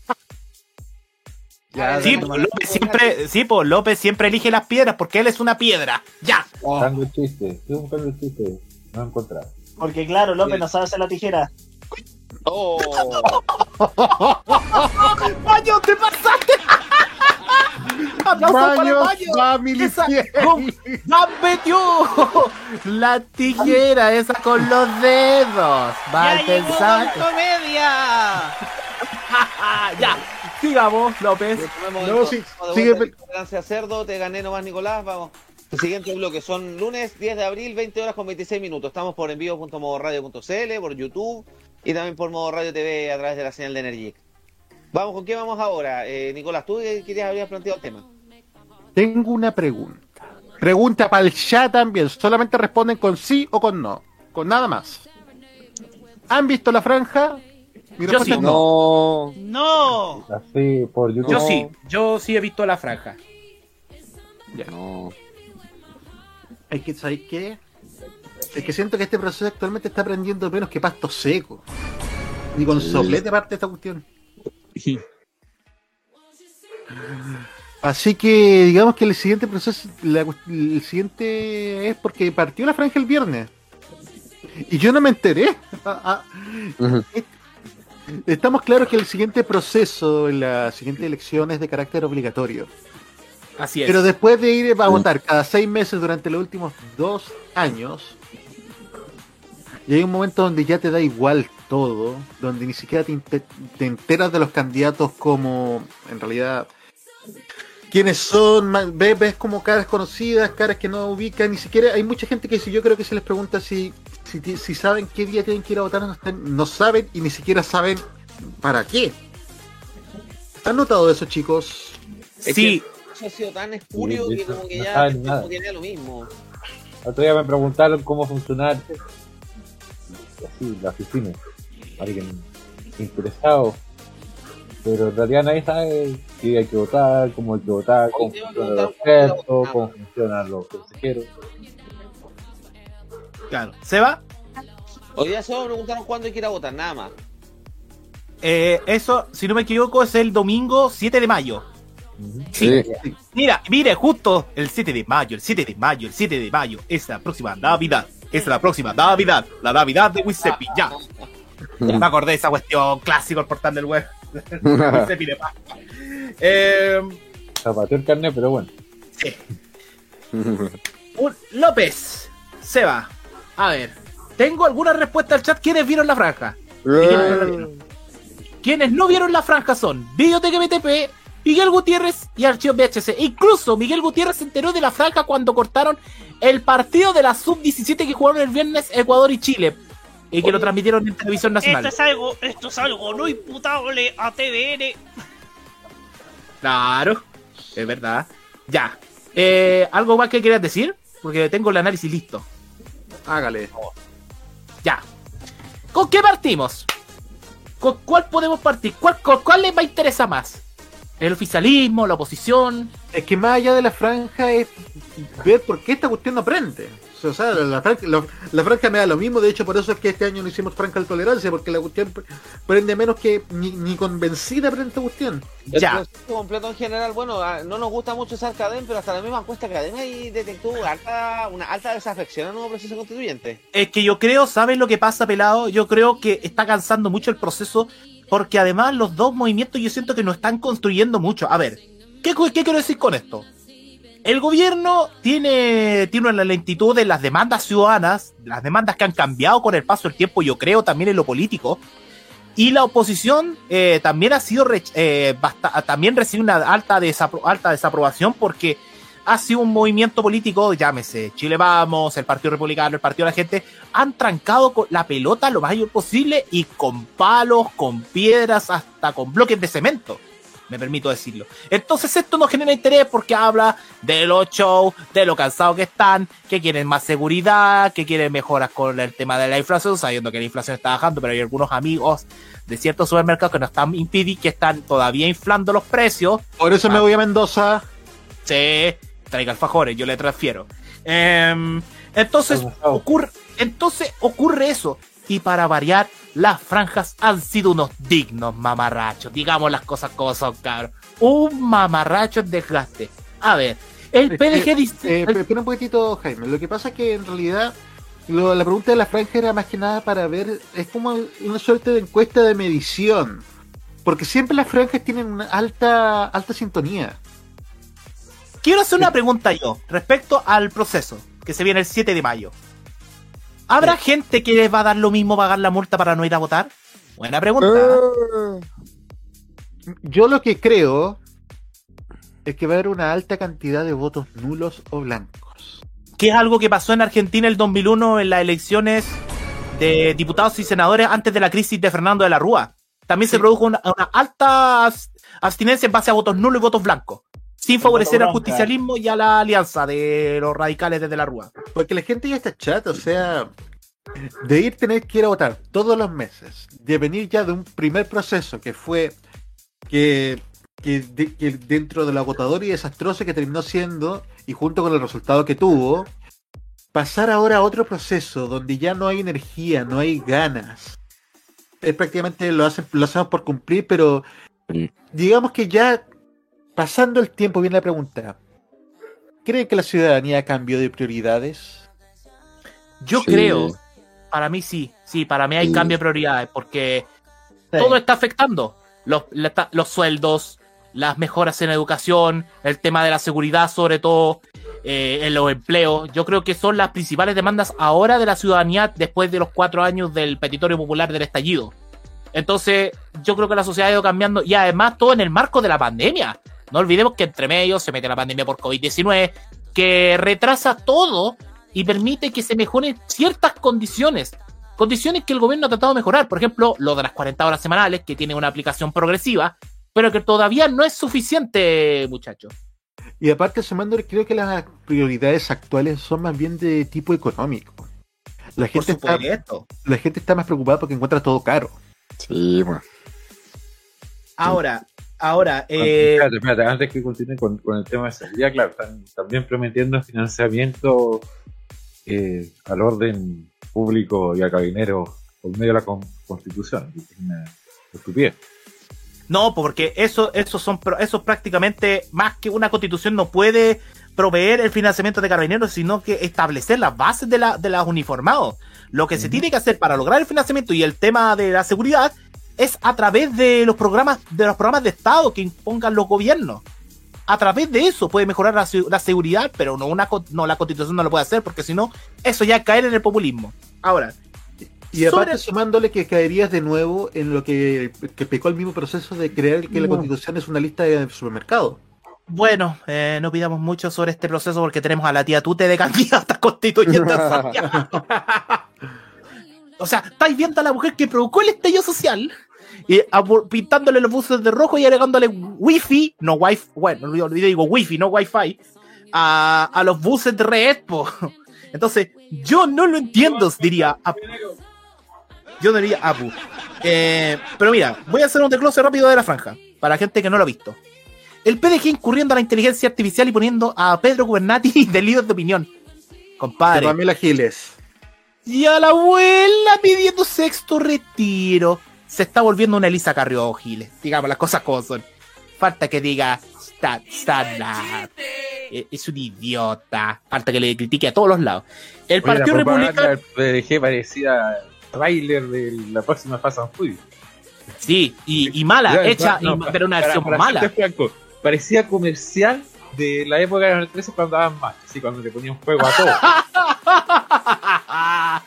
Ya, sí, pues, López siempre, sí, pues, López siempre elige las piedras porque él es una piedra. ¡Ya! Buscando el chiste, estoy buscando el chiste. No he encontrado. Porque claro, López no sabe hacer la tijera. ¡Oh! ¡Baño, te pasaste! ¡Aplausos para! Family Esa-. ¡La metió! La tijera esa con los dedos. ¡Ya llegó pensar. Comedia! ya, sigamos, López. No, sí, sigue Tolerancia Cerdo, te gané nomás, Nicolás. Vamos. El siguiente bloque son lunes 10 de abril, 20 horas con 26 minutos. Estamos por envío.modoradio.cl, por YouTube y también por Modo Radio TV a través de la señal de Energic. Vamos, ¿con qué vamos ahora? Eh, Nicolás, tú querías habrías planteado el tema. Tengo una pregunta. Pregunta para el chat también. Solamente responden con sí o con no. Con nada más. ¿Han visto la franja? Mi Yo sí. no. ¡No! Así por YouTube. Yo sí, yo sí he visto la franja. No. Es que, ¿sabes qué? Es que siento que este proceso actualmente está prendiendo menos que pasto seco. Ni con soplete parte de esta cuestión. Así que digamos que el siguiente proceso, la el siguiente es porque partió la franja el viernes. Y yo no me enteré. Estamos claros que el siguiente proceso, la siguiente elección es de carácter obligatorio. Así es. Pero después de ir a votar cada seis meses durante los últimos dos años, y hay un momento donde ya te da igual todo, donde ni siquiera te, te enteras de los candidatos como en realidad quiénes son, ves, ves como caras conocidas, caras que no ubican, ni siquiera hay mucha gente que si yo creo que se les pregunta si, si, si saben qué día tienen que ir a votar, no, están- no saben y ni siquiera saben para qué. ¿Han notado eso, chicos? Es que Eso ha sido tan espurio Sí, que como que no ya saben nada. ya lo mismo. Otro día me preguntaron cómo funcionar así, la oficina. Alguien interesado. Pero en realidad nadie sabe si hay que votar, cómo hay que votar, cómo funcionan los expertos, cómo funcionan los consejeros. Claro. ¿Seba? Hoy día solo me preguntaron cuándo hay que ir a votar, nada más. Eh, eso, si no me equivoco, es el domingo 7 de mayo. Sí. Mira, mire, justo el 7 de mayo, el 7 de mayo, el 7 de mayo, es la próxima Navidad. Es la próxima Navidad, la Navidad de Wisepi, ya. Me acordé de esa cuestión clásico el portal del web. Eh, Zapateó el carnet, pero bueno. Sí. Un- López, Seba, a ver, tengo alguna respuesta al chat. ¿Quiénes vieron la franja? Quienes no vieron la franja son Videoteca BTP, Miguel Gutiérrez y Archivo VHC. Incluso Miguel Gutiérrez se enteró de la franja cuando cortaron el partido de la sub-17 que jugaron el viernes Ecuador y Chile. Y que lo transmitieron en televisión nacional. Esto es algo, esto es algo no imputable a TVN. Claro, es verdad. Ya. Eh, ¿Algo más que quieras decir? Porque tengo el análisis listo. Hágale. Ya. ¿Con qué partimos? ¿Con cuál podemos partir? ¿Cuál, con cuál les va a interesar más? ¿El oficialismo? ¿La oposición? Es que más allá de la franja es ver por qué esta cuestión no prende. O sea, la franja, la, la franja me da lo mismo, de hecho por eso es que este año no hicimos franja de tolerancia, porque la cuestión pr- prende menos que ni, ni convencida prende esta cuestión. El proceso completo en general, bueno, ah, no nos gusta mucho esa cadena, pero hasta la misma encuesta cadena y detectó alta, una alta desafección al nuevo proceso constituyente. Es que yo creo, ¿sabes lo que pasa, pelado? Yo creo que está cansando mucho el proceso, porque además los dos movimientos yo siento que no están construyendo mucho. A ver, ¿qué, qué quiero decir con esto? El gobierno tiene, tiene una lentitud en las demandas ciudadanas, las demandas que han cambiado con el paso del tiempo, yo creo, también en lo político. Y la oposición eh, también ha sido eh, también recibe una alta, desapro- alta desaprobación porque ha sido un movimiento político, llámese Chile Vamos, el Partido Republicano, el Partido de la Gente, han trancado con la pelota lo más mayor posible y con palos, con piedras, hasta con bloques de cemento. Me permito decirlo. Entonces esto no genera interés porque habla de los shows, de lo cansados que están, que quieren más seguridad, que quieren mejoras con el tema de la inflación, sabiendo que la inflación está bajando, pero hay algunos amigos de ciertos supermercados que nos están impidiendo, que están todavía inflando los precios. Por eso me Ah. voy a Mendoza. Sí, traiga alfajores, yo le transfiero. Em, entonces, ocurre, entonces ocurre eso. Y para variar, las franjas han sido unos dignos mamarrachos. Digamos las cosas como son, cabrón. Un mamarracho en desgaste. A ver, el PDG que, dice. eh, pe- espera un poquitito, Jaime. Lo que pasa es que en realidad lo- la pregunta de la franja era más que nada para ver, es como una suerte de encuesta de medición. Porque siempre las franjas tienen una alta, alta sintonía. Quiero hacer una pregunta yo respecto al proceso que se viene el 7 de mayo. ¿Habrá gente que les va a dar lo mismo pagar la multa para no ir a votar? Buena pregunta. Yo lo que creo es que va a haber una alta cantidad de votos nulos o blancos. que es algo que pasó en Argentina el 2001 en las elecciones de diputados y senadores antes de la crisis de Fernando de la Rúa. También se produjo una, una alta abs- abstinencia en base a votos nulos y votos blancos, sin favorecer al justicialismo y a la alianza de los radicales desde la Rúa. Porque la gente ya está chata, o sea, de ir tener que ir a votar todos los meses, de venir ya de un primer proceso que fue que, que, de- que dentro de lo agotador y desastroso que terminó siendo, y junto con el resultado que tuvo, pasar ahora a otro proceso donde ya no hay energía, no hay ganas. Es prácticamente lo, hacen, lo hacemos por cumplir, pero digamos que ya pasando el tiempo viene la pregunta. ¿Creen que la ciudadanía cambió de prioridades? Yo Sí. creo, para mí sí, sí, para mí hay Sí. cambio de prioridades, porque todo está afectando. Los sueldos, las mejoras en educación, el tema de la seguridad sobre todo, eh, en los empleos. Yo creo que son las principales demandas ahora de la ciudadanía después de los cuatro años del petitorio popular del estallido. Entonces, yo creo que la sociedad ha ido cambiando y además todo en el marco de la pandemia. No olvidemos que entre medios se mete la pandemia por COVID-19, que retrasa todo y permite que se mejoren ciertas condiciones. Condiciones que el gobierno ha tratado de mejorar. Por ejemplo, lo de las 40 horas semanales, que tiene una aplicación progresiva, pero que todavía no es suficiente, muchachos. Y aparte, sumándole, creo que las prioridades actuales son más bien de tipo económico. La gente, está, la gente está más preocupada porque encuentra todo caro. Sí, bueno. Ahora, ahora, Eh... Espérate, espérate, antes que continúe con, con el tema de seguridad, claro, están también prometiendo financiamiento eh, al orden público y a carabineros por medio de la con- constitución. que Es una estupidez. No, porque eso, eso son, eso es prácticamente más que una constitución no puede proveer el financiamiento de carabineros, sino que establecer las bases de, la, de los uniformados. Lo que se tiene que hacer para lograr el financiamiento y el tema de la seguridad es a través de los programas, de los programas de Estado que impongan los gobiernos. A través de eso puede mejorar la, la seguridad, pero no una no la constitución no lo puede hacer, porque si no, eso ya es caer en el populismo. Ahora, Y aparte, sumándole que caerías de nuevo en lo que, que pecó el mismo proceso de creer que la No. constitución es una lista de supermercado. Bueno, eh, no pidamos mucho sobre este proceso porque tenemos a la tía Tute de candidata constituyente. o sea, estáis viendo a la mujer que provocó el estallido social y pintándole los buses de rojo y agregándole wifi, no wifi, bueno, digo wifi, no wifi, a, a los buses de red. po. Entonces, yo no lo entiendo, diría. Apu. Yo diría Apu. Eh, pero mira, voy a hacer un desglose rápido de la franja, para gente que no lo ha visto. El PDG incurriendo a la inteligencia artificial y poniendo a Pedro Gubernati de líder de opinión. Compadre. De Pamela Giles. Y a la abuela pidiendo sexto retiro. Se está volviendo una Elisa Carrió Giles. Digamos las cosas como son. Falta que diga up. Eh, Es un idiota. Falta que le critique a todos los lados. El Oye, Partido Republicano. del PDG parecía trailer de la próxima Fast and Furious. Sí, y, y mala, Ya, hecha, no, y- para- pero una para- versión para mala. franco, parecía comercial de la época de los 13 cuando daban más, así cuando le ponían fuego a todo.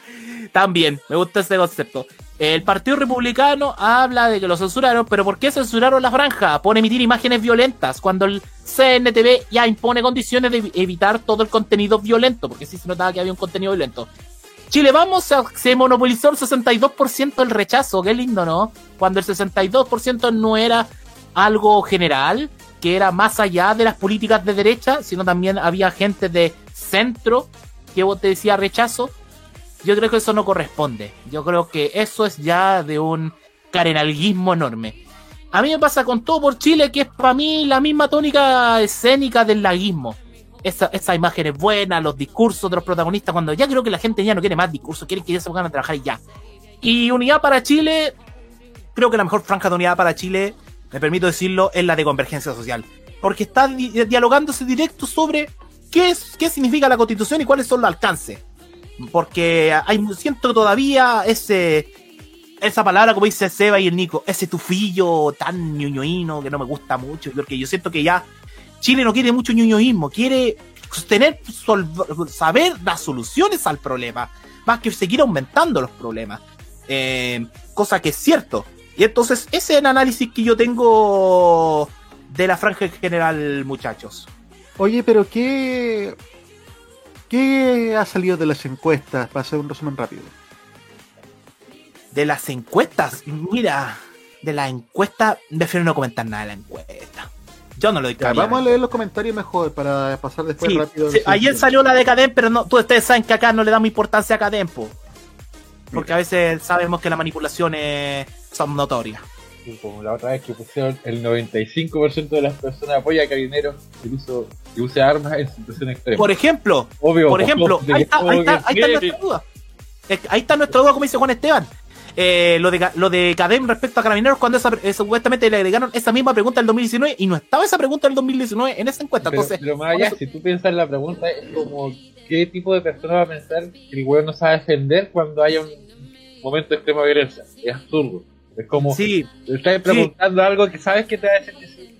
También, me gusta ese concepto. El Partido Republicano habla de que lo censuraron, pero ¿por qué censuraron la franja? Pone emitir imágenes violentas cuando el CNTV ya impone condiciones de evitar todo el contenido violento, porque sí se notaba que había un contenido violento. Chile Vamos se, se monopolizó el 62% del rechazo, qué lindo, ¿no? Cuando el 62% no era algo general, que era más allá de las políticas de derecha, sino también había gente de centro que vos te decía rechazo. Yo creo que eso no corresponde. Yo creo que eso es ya de un carenalguismo enorme. A mí me pasa con todo por Chile, que es para mí la misma tónica escénica del laguismo. Esa, esa imagen es buena, los discursos de los protagonistas, cuando ya creo que la gente ya no quiere más discursos, quiere que ya se pongan a trabajar y ya. Y Unidad para Chile, creo que la mejor franja de Unidad para Chile, me permito decirlo, es la de Convergencia Social. Porque está di- dialogándose directo sobre qué, es, qué significa la constitución y cuáles son los alcances. Porque hay, siento todavía ese, esa palabra, como dice Seba y el Nico, ese tufillo tan ñoñoíno que no me gusta mucho, porque yo siento que ya Chile no quiere mucho ñoñoísmo, quiere tener, saber las soluciones al problema, más que seguir aumentando los problemas. Eh, cosa que es cierto. Y entonces, ese es el análisis que yo tengo de la franja en general, muchachos. Oye, pero ¿qué, ¿qué ha salido de las encuestas? Para hacer un resumen rápido. De las encuestas, mira, de la encuesta, prefiero no comentar nada de la encuesta. Yo no lo Ya, cabida. vamos a leer los comentarios mejor para pasar después Sí, rápido. sí, ayer salió la de Cadem, pero no, tú ustedes saben que acá no le damos importancia a Cadem, po. Porque a veces sabemos que las manipulaciones son notorias. Y como la otra vez que pusieron el 95% de las personas apoya a Carabineros, que use armas en situación extrema. Por ejemplo, Obvio, por ejemplo, ahí está, ahí está, ahí nuestra duda. Ahí está nuestra duda, como dice Juan Esteban. Eh, lo de lo de Cadem respecto a Carabineros, cuando esa, eh, supuestamente le agregaron esa misma pregunta en el 2019 y no estaba esa pregunta en el 2019 en esa encuesta. Pero, Entonces, pero más allá, si tú piensas en la pregunta, es como, ¿qué tipo de persona va a pensar que el weón no sabe defender cuando haya un momento de extrema violencia? Es absurdo. Es como, Sí. le estás preguntando algo que sabes que te va a decir que sí.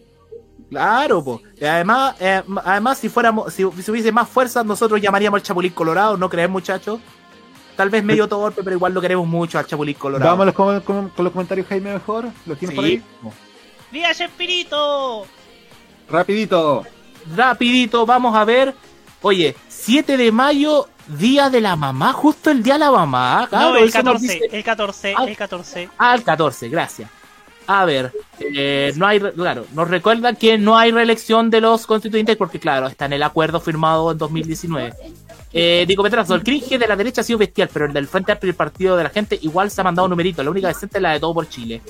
Claro, po. Además, eh, además si fuéramos, si, si hubiese más fuerza, nosotros llamaríamos al Chapulín Colorado, ¿no crees, muchachos? Tal vez medio torpe, pero igual lo queremos mucho al Chapulín Colorado. Vamos con los comentarios, Jaime, mejor. ¿Los tienes por Sí. ahí? ¡Día Chespirito! Rapidito. Rapidito, vamos a ver. Oye, 7 de mayo, Día de la Mamá, justo el Día de la Mamá. claro, no, el eso nos 14, dice- el 14, el 14. Ah, el 14, gracias. A ver, eh, no hay, claro, nos recuerdan que no hay reelección de los constituyentes porque, claro, está en el acuerdo firmado en 2019. Eh, Digo Petrazo, el cringe de la derecha ha sido bestial, pero el del Frente Amplio y el Partido de la Gente igual se ha mandado un numerito. La única decente es la de todo por Chile.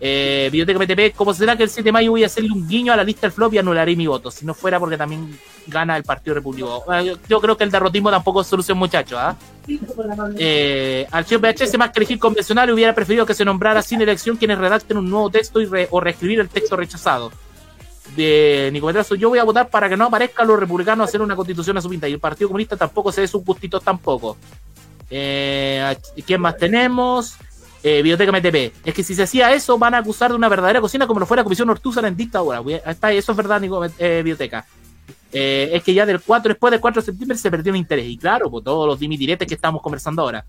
Eh, Biblioteca PTP, ¿cómo será que el 7 de mayo voy a hacerle un guiño a la lista del flop y anularé mi voto? Si no fuera porque también gana el Partido Republicano. Eh, yo creo que el derrotismo tampoco es solución, muchachos. ¿ah? Eh, Archivo VHS más que elegir convencional hubiera preferido que se nombrara sin elección quienes redacten un nuevo texto y o reescribir el texto rechazado. De Nicometrazo, yo voy a votar para que no aparezcan los republicanos hacer una constitución a su pinta y el Partido Comunista tampoco se dé sus gustitos tampoco. Eh, ¿Quién más tenemos? Eh, Biblioteca MTP. Es que si se hacía eso, van a acusar de una verdadera cocina como lo fuera Comisión Ortúzar en dictadura. Eso es verdad, Nico, eh, Biblioteca. Eh, es que ya del 4, después del 4 de septiembre se perdió el interés. Y claro, por todos los dimitiretes que estamos conversando ahora.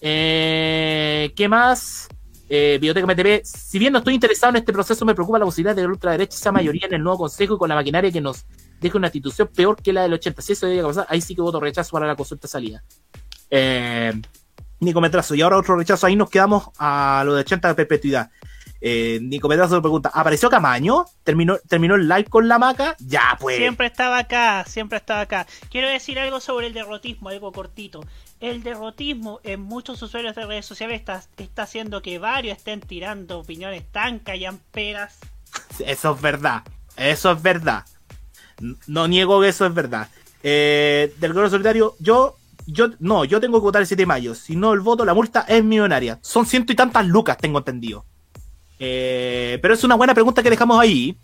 Eh, ¿Qué más? Biblioteca MTP. Si bien no estoy interesado en este proceso, me preocupa la posibilidad de que la ultraderecha sea mayoría en el nuevo consejo y con la maquinaria que nos deje una institución peor que la del 80. Si eso llega a pasar, ahí sí que voto rechazo para la consulta salida. Eh, Nico Metrazo. Y ahora otro rechazo. Ahí nos quedamos a lo de 80 de perpetuidad. Eh, Nico Metrazo pregunta: ¿apareció Camaño? ¿Terminó, ¿Terminó el live con la maca? Ya, pues. Siempre estaba acá, siempre estaba acá. Quiero decir algo sobre el derrotismo, algo cortito. El derrotismo en muchos usuarios de redes sociales está, está haciendo que varios estén tirando opiniones tan callamperas. Eso es verdad. Eso es verdad. No niego que eso es verdad. Eh, del gobierno solitario, yo, yo, no, yo tengo que votar el 7 de mayo. Si no el voto, la multa es millonaria. Son ciento y tantas lucas, tengo entendido. Eh, pero es una buena pregunta que dejamos ahí.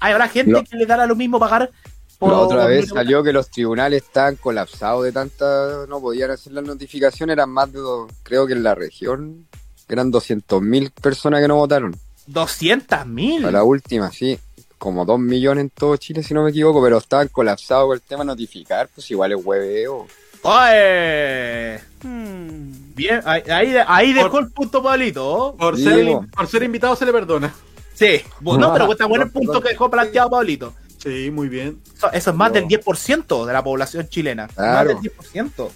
Habrá gente que le dará lo mismo pagar por. La otra vez salió que los tribunales estaban colapsados de tanta... No podían hacer las notificaciones, eran más de... dos- Creo que en la región eran 200.000 personas que no votaron. 200 mil. A la última, sí. Como 2 millones en todo Chile, si no me equivoco, pero estaban colapsados con el tema de notificar, pues igual es hueveo. ¡Oye! Hmm. Bien, ahí, ahí, ahí dejó el punto Pablito. Por, ser, po. por ser invitado se le perdona. Sí, no, pero está bueno el punto que dejó planteado Pablito. Sí, muy bien. Eso, eso es más del 10% de la población chilena. Claro. Más del 10%.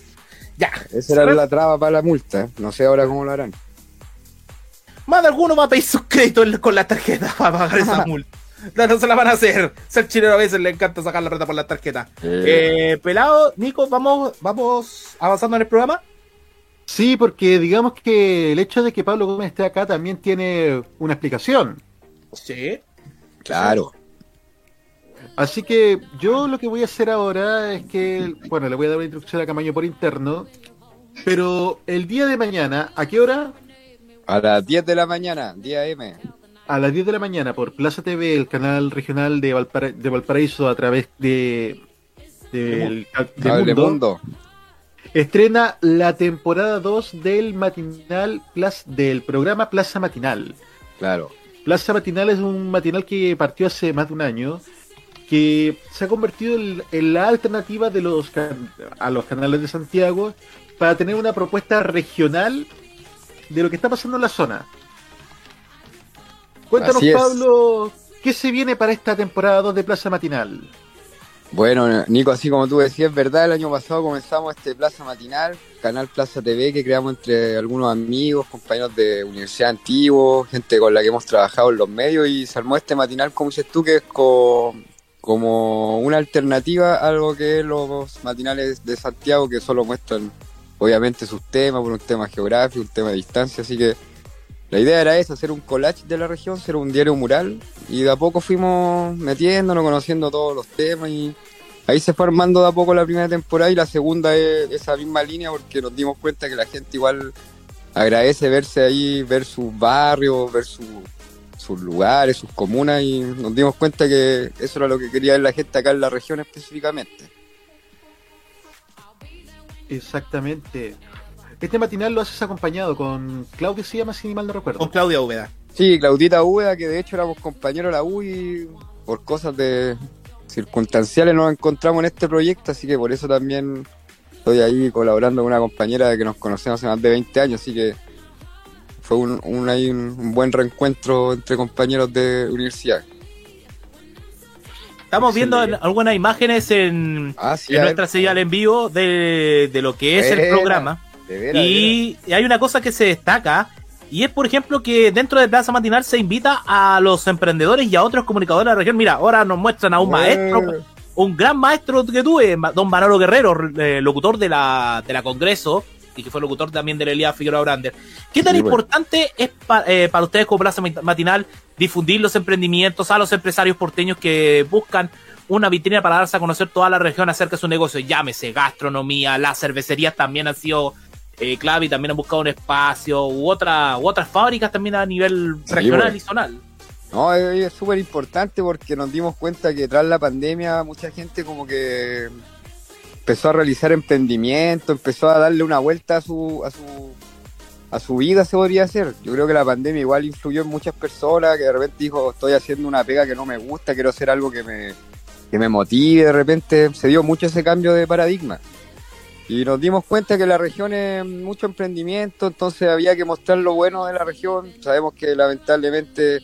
Ya. Esa era la traba para la multa. No sé ahora cómo lo harán. Más de alguno va a pedir sus créditos con la tarjeta para pagar esa multa. No, no se la van a hacer. Ser chileno a veces le encanta sacar la reta por la tarjeta. Eh, pelado, Nico, vamos, vamos avanzando en el programa. Sí, porque digamos que el hecho de que Pablo Gómez esté acá también tiene una explicación. Sí. Claro. Así que yo lo que voy a hacer ahora es que, bueno, le voy a dar una instrucción a Camaño por interno, pero el día de mañana, ¿a qué hora? A las 10 de la mañana, día M. A las 10 de la mañana por Plaza TV, el canal regional de, Valpara- de Valparaíso a través de, de Cable Mundo, Mundo. estrena la temporada 2 del matinal del programa Plaza Matinal. Claro. Plaza Matinal es un matinal que partió hace más de un año, que se ha convertido en, en la alternativa de los a los canales de Santiago para tener una propuesta regional de lo que está pasando en la zona. Cuéntanos. Pablo, ¿qué se viene para esta temporada 2 de Plaza Matinal? Bueno, Nico, así como tú decías, es verdad, el año pasado comenzamos este Plaza Matinal, canal Plaza TV, que creamos entre algunos amigos, compañeros de universidad antiguos, gente con la que hemos trabajado en los medios, y se armó este matinal, como dices tú, que es co- como una alternativa a lo que es los matinales de Santiago, que solo muestran, obviamente, sus temas, por un tema geográfico, un tema de distancia, así que la idea era esa, hacer un collage de la región, ser un diario mural, y de a poco fuimos metiéndonos, conociendo todos los temas, y ahí se fue armando de a poco la primera temporada, y la segunda es esa misma línea, porque nos dimos cuenta que la gente igual agradece verse ahí, ver sus barrios, ver su- sus lugares, sus comunas, y nos dimos cuenta que eso era lo que quería ver la gente acá en la región específicamente. Exactamente. Este matinal lo haces acompañado con Claudia, se llama, si mal no recuerdo. Con Claudia Úbeda. Sí, Claudita Úbeda, que de hecho éramos compañeros de la U y por cosas de circunstanciales nos encontramos en este proyecto, así que por eso también estoy ahí colaborando con una compañera que nos conocemos hace más de 20 años, así que fue un, un, ahí un- buen reencuentro entre compañeros de universidad. Estamos viendo en- algunas imágenes en, Ah, sí, en a nuestra ver. señal en vivo de, de lo que es el programa. De y hay una cosa que se destaca, y es por ejemplo que dentro de Plaza Matinal se invita a los emprendedores y a otros comunicadores de la región. Mira, ahora nos muestran a un maestro, un gran maestro que tuve, don Manolo Guerrero, eh, locutor de la, de la Congreso, y que fue locutor también de la Elías Figueroa Brander. ¿Qué tan Sí, bueno. importante es pa- eh, para ustedes como Plaza Mat- Matinal difundir los emprendimientos a los empresarios porteños que buscan una vitrina para darse a conocer toda la región acerca de su negocio? Llámese gastronomía, las cervecerías también han sido eh, clave y también han buscado un espacio, u, otra, u otras fábricas también a nivel Sí, regional bueno. y zonal. No, es es súper importante porque nos dimos cuenta que tras la pandemia mucha gente como que empezó a realizar emprendimiento, empezó a darle una vuelta a su, a su, a su vida, se podría hacer. Yo creo que la pandemia igual influyó en muchas personas que de repente dijo, estoy haciendo una pega que no me gusta, quiero hacer algo que me, que me motive, de repente se dio mucho ese cambio de paradigma. Y nos dimos cuenta que la región es mucho emprendimiento, entonces había que mostrar lo bueno de la región. Sabemos que lamentablemente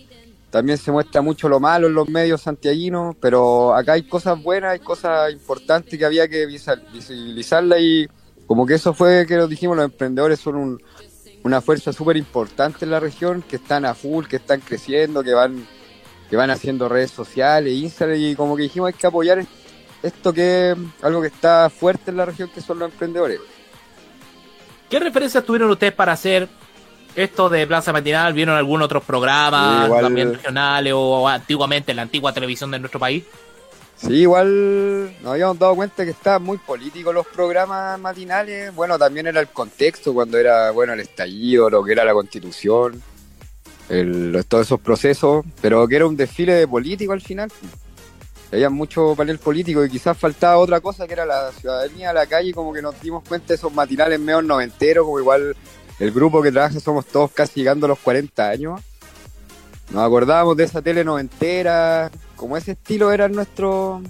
también se muestra mucho lo malo en los medios santiaguinos, pero acá hay cosas buenas, hay cosas importantes que había que visibilizarlas y como que eso fue que nos dijimos, los emprendedores son un- una fuerza súper importante en la región, que están a full, que están creciendo, que van que van haciendo redes sociales, Instagram, y como que dijimos hay que apoyar esto que es algo que está fuerte en la región, que son los emprendedores. ¿Qué referencias tuvieron ustedes para hacer esto de Plaza Matinal? ¿Vieron algún otros programas Sí, igual- también regionales o antiguamente en la antigua televisión de nuestro país? Sí, igual nos habíamos dado cuenta que estaban muy políticos los programas matinales. Bueno, también era el contexto cuando era, bueno, el estallido, lo que era la constitución, el- todos esos procesos, pero que era un desfile de político al final. Había mucho panel político y quizás faltaba otra cosa que era la ciudadanía, la calle, como que nos dimos cuenta de esos matinales medio noventeros, como igual el grupo que trabaja somos todos casi llegando a los 40 años. Nos acordábamos de esa tele noventera, como ese estilo era nuestro,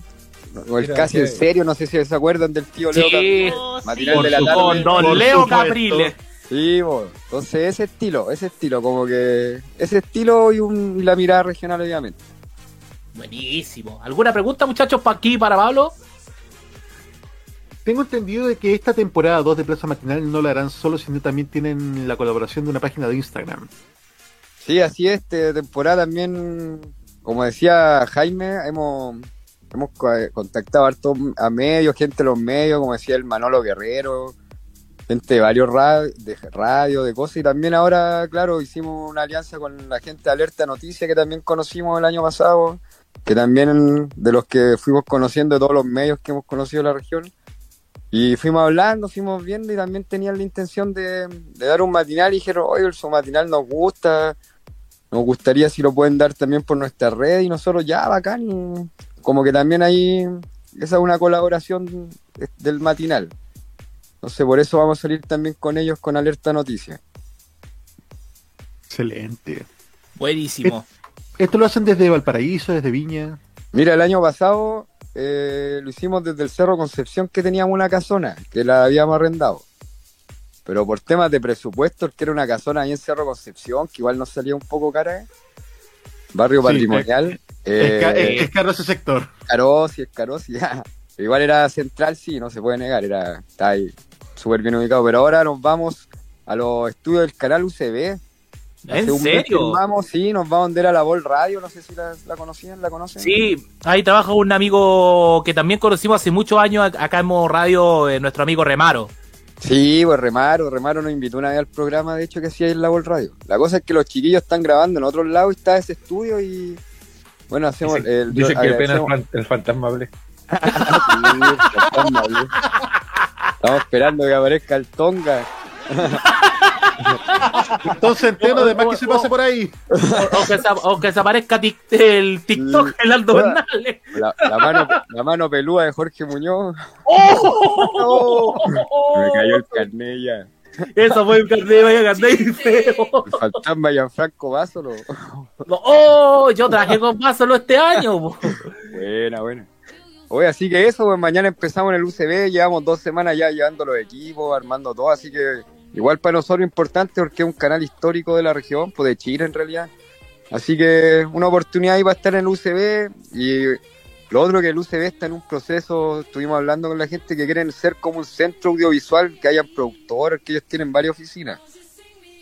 o el casi en serio, no sé si se acuerdan del tío Leo Sí, Caprile, Oh, matinal sí. de la tarde. con don Leo supuesto. Caprile. Sí, bo. entonces ese estilo, ese estilo, como que ese estilo y, un, y la mirada regional obviamente. Buenísimo. ¿Alguna pregunta, muchachos, para aquí, para Pablo? Tengo entendido de que esta temporada 2 de Plaza Matinal no la harán solo, sino también tienen la colaboración de una página de Instagram. Sí, así es, esta temporada también, como decía Jaime, hemos, hemos co- contactado harto a medios, gente de los medios, como decía el Manolo Guerrero, gente de varios ra- de radio, de cosas, y también ahora, claro, hicimos una alianza con la gente de Alerta Noticias que también conocimos el año pasado, que también de los que fuimos conociendo de todos los medios que hemos conocido en la región. Y fuimos hablando, fuimos viendo y también tenían la intención de, de dar un matinal y dijeron, oye, su matinal nos gusta, nos gustaría si lo pueden dar también por nuestra red y nosotros ya, bacán. y como que también ahí, esa es una colaboración del matinal. Entonces por eso vamos a salir también con ellos con Alerta Noticias. Excelente. Buenísimo. Esto lo hacen desde Valparaíso, desde Viña. Mira, el año pasado eh, lo hicimos desde el Cerro Concepción que teníamos una casona, que la habíamos arrendado. Pero por temas de presupuesto, que era una casona ahí en Cerro Concepción, que igual nos salía un poco cara, ¿eh? barrio Sí, patrimonial. Es, ca- eh, es- es caro ese sector. caro, sí, es caro, sí, ya. Igual era central, sí, no se puede negar, era, está ahí súper bien ubicado. Pero ahora nos vamos a los estudios del canal UCB. Hace ¿En un mes serio? firmamos, sí, nos va a vender a la Vol Radio, no sé si la, la conocían, la conocen. Sí, ahí trabaja un amigo que también conocimos hace muchos años ac- acá en Modo Radio, eh, nuestro amigo Remaro. Sí, pues Remaro, Remaro nos invitó una vez al programa, de hecho, que hacía en la Vol Radio. La cosa es que los chiquillos están grabando en otro lado y está ese estudio y bueno, hacemos Dice, el dice que apenas el fantasma hable. Sí, el fantasma, ¿no? Estamos esperando que aparezca el Tonga. Entonces entiendo de más que se pase por ahí. O, o que, se, o que se aparezca tic- el TikTok, el Aldo Bernal. La, la mano, la mano pelúa de Jorge Muñoz. ¡Oh! Me cayó el carnet ya. Eso fue un carnet, vaya carnet feo. El fantasma Gianfranco Básolo. ¡Oh! Yo trabajé con Pásalo este año. po. Buena, buena. Oye, así que eso, pues mañana empezamos en el UCB, llevamos dos semanas ya llevando los equipos, armando todo, así que igual para nosotros importante porque es un canal histórico de la región, pues de Chile en realidad. Así que una oportunidad ahí va a estar en el UCB y lo otro que el UCB está en un proceso, estuvimos hablando con la gente que quieren ser como un centro audiovisual, que hayan productores, que ellos tienen varias oficinas.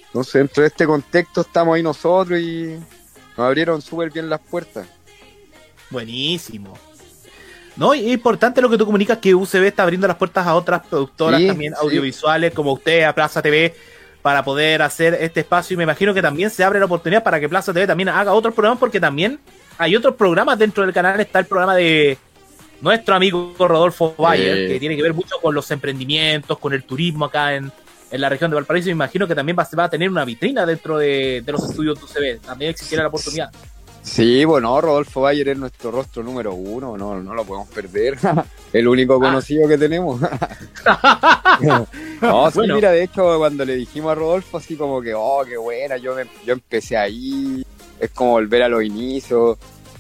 Entonces dentro de este contexto estamos ahí nosotros y nos abrieron súper bien las puertas. Buenísimo. No, y es importante lo que tú comunicas que UCB está abriendo las puertas a otras productoras Sí, también sí. audiovisuales como usted, a Plaza TV, para poder hacer este espacio. Y me imagino que también se abre la oportunidad para que Plaza TV también haga otros programas, porque también hay otros programas dentro del canal. Está el programa de nuestro amigo Rodolfo Bayer, Eh. que tiene que ver mucho con los emprendimientos, con el turismo acá en, en la región de Valparaíso. Me imagino que también va, va a tener una vitrina dentro de, de los estudios de UCB. También existiera la oportunidad. Sí, bueno, Rodolfo Bayer es nuestro rostro número uno, no, no lo podemos perder. El único conocido que tenemos. no, sí, Bueno. mira, de hecho, cuando le dijimos a Rodolfo, así como que, oh, qué buena, yo, me- yo empecé ahí, es como volver a los inicios.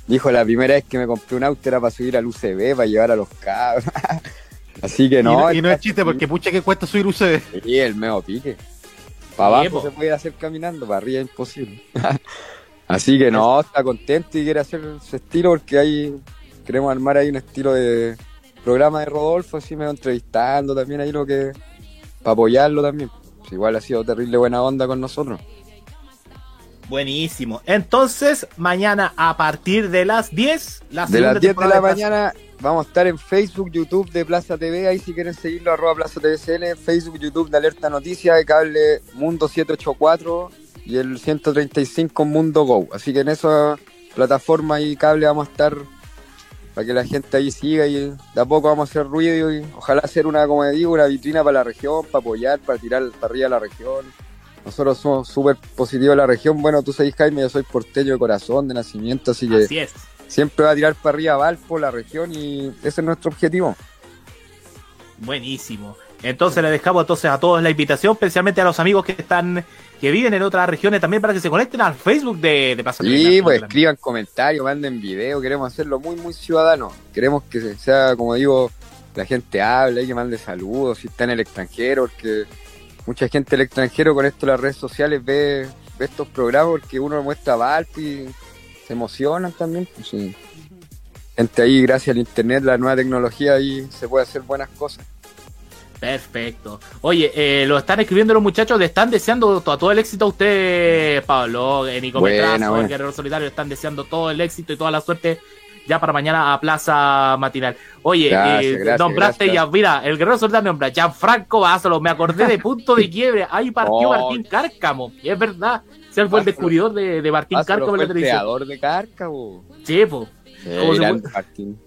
Dijo, la primera vez que me compré un auto era para subir al UCB, para llevar a los cabros. así que no. y no es chiste porque pucha que cuesta subir UCB. Sí, el meo pique. Para abajo se puede hacer caminando, para arriba es imposible. Así que no, está contento y quiere hacer ese estilo porque ahí queremos armar ahí un estilo de programa de Rodolfo, así me va entrevistando también ahí lo que para apoyarlo también. Pues igual ha sido terrible buena onda con nosotros. Buenísimo. Entonces, mañana a partir de las 10, la De las 10 de la mañana vamos a estar en Facebook, YouTube de Plaza TV, ahí si quieren seguirlo, arroba Plaza TVCL, Facebook, YouTube de Alerta Noticias, de cable Mundo 784 y el 135 Mundo Go. Así que en esa plataforma y cable vamos a estar para que la gente ahí siga y de a poco vamos a hacer ruido y ojalá hacer una, como digo, una vitrina para la región, para apoyar, para tirar para arriba a la región. Nosotros somos súper positivos de la región. Bueno, tú sabes, Jaime, yo soy porteño de corazón, de nacimiento, así que Así es. siempre va a tirar para arriba Valpo, la región, y ese es nuestro objetivo. Buenísimo. Entonces le dejamos entonces a todos la invitación, especialmente a los amigos que están, que viven en otras regiones también para que se conecten al Facebook de, de Plaza Y TV. pues escriban comentarios, manden video, queremos hacerlo muy, muy ciudadano. Queremos que sea, como digo, la gente hable y que mande saludos si está en el extranjero, porque mucha gente del extranjero con esto las redes sociales ve, ve estos programas porque uno muestra Valpo y se emocionan también. pues, sí. Gente ahí, gracias al internet, la nueva tecnología, ahí se puede hacer buenas cosas. Perfecto. Oye, eh, lo están escribiendo los muchachos, le están deseando todo, todo el éxito a usted, Pablo, eh, Nico Buena, Metrazo, buena. el Guerrero Solitario, le están deseando todo el éxito y toda la suerte ya para mañana a Plaza Matinal. Oye, Gracias, eh, gracias, nombraste gracias. ya, mira, el Guerrero Solitario nombra Gianfranco Basolo, me acordé de punto de quiebre, ahí partió Oh. Martín Cárcamo, y es verdad, se fue el descubridor de, de Martín Cárcamo en fue la el televisión. creador de Cárcamo. Sí, po. ¿Cómo se grande fue? Martín.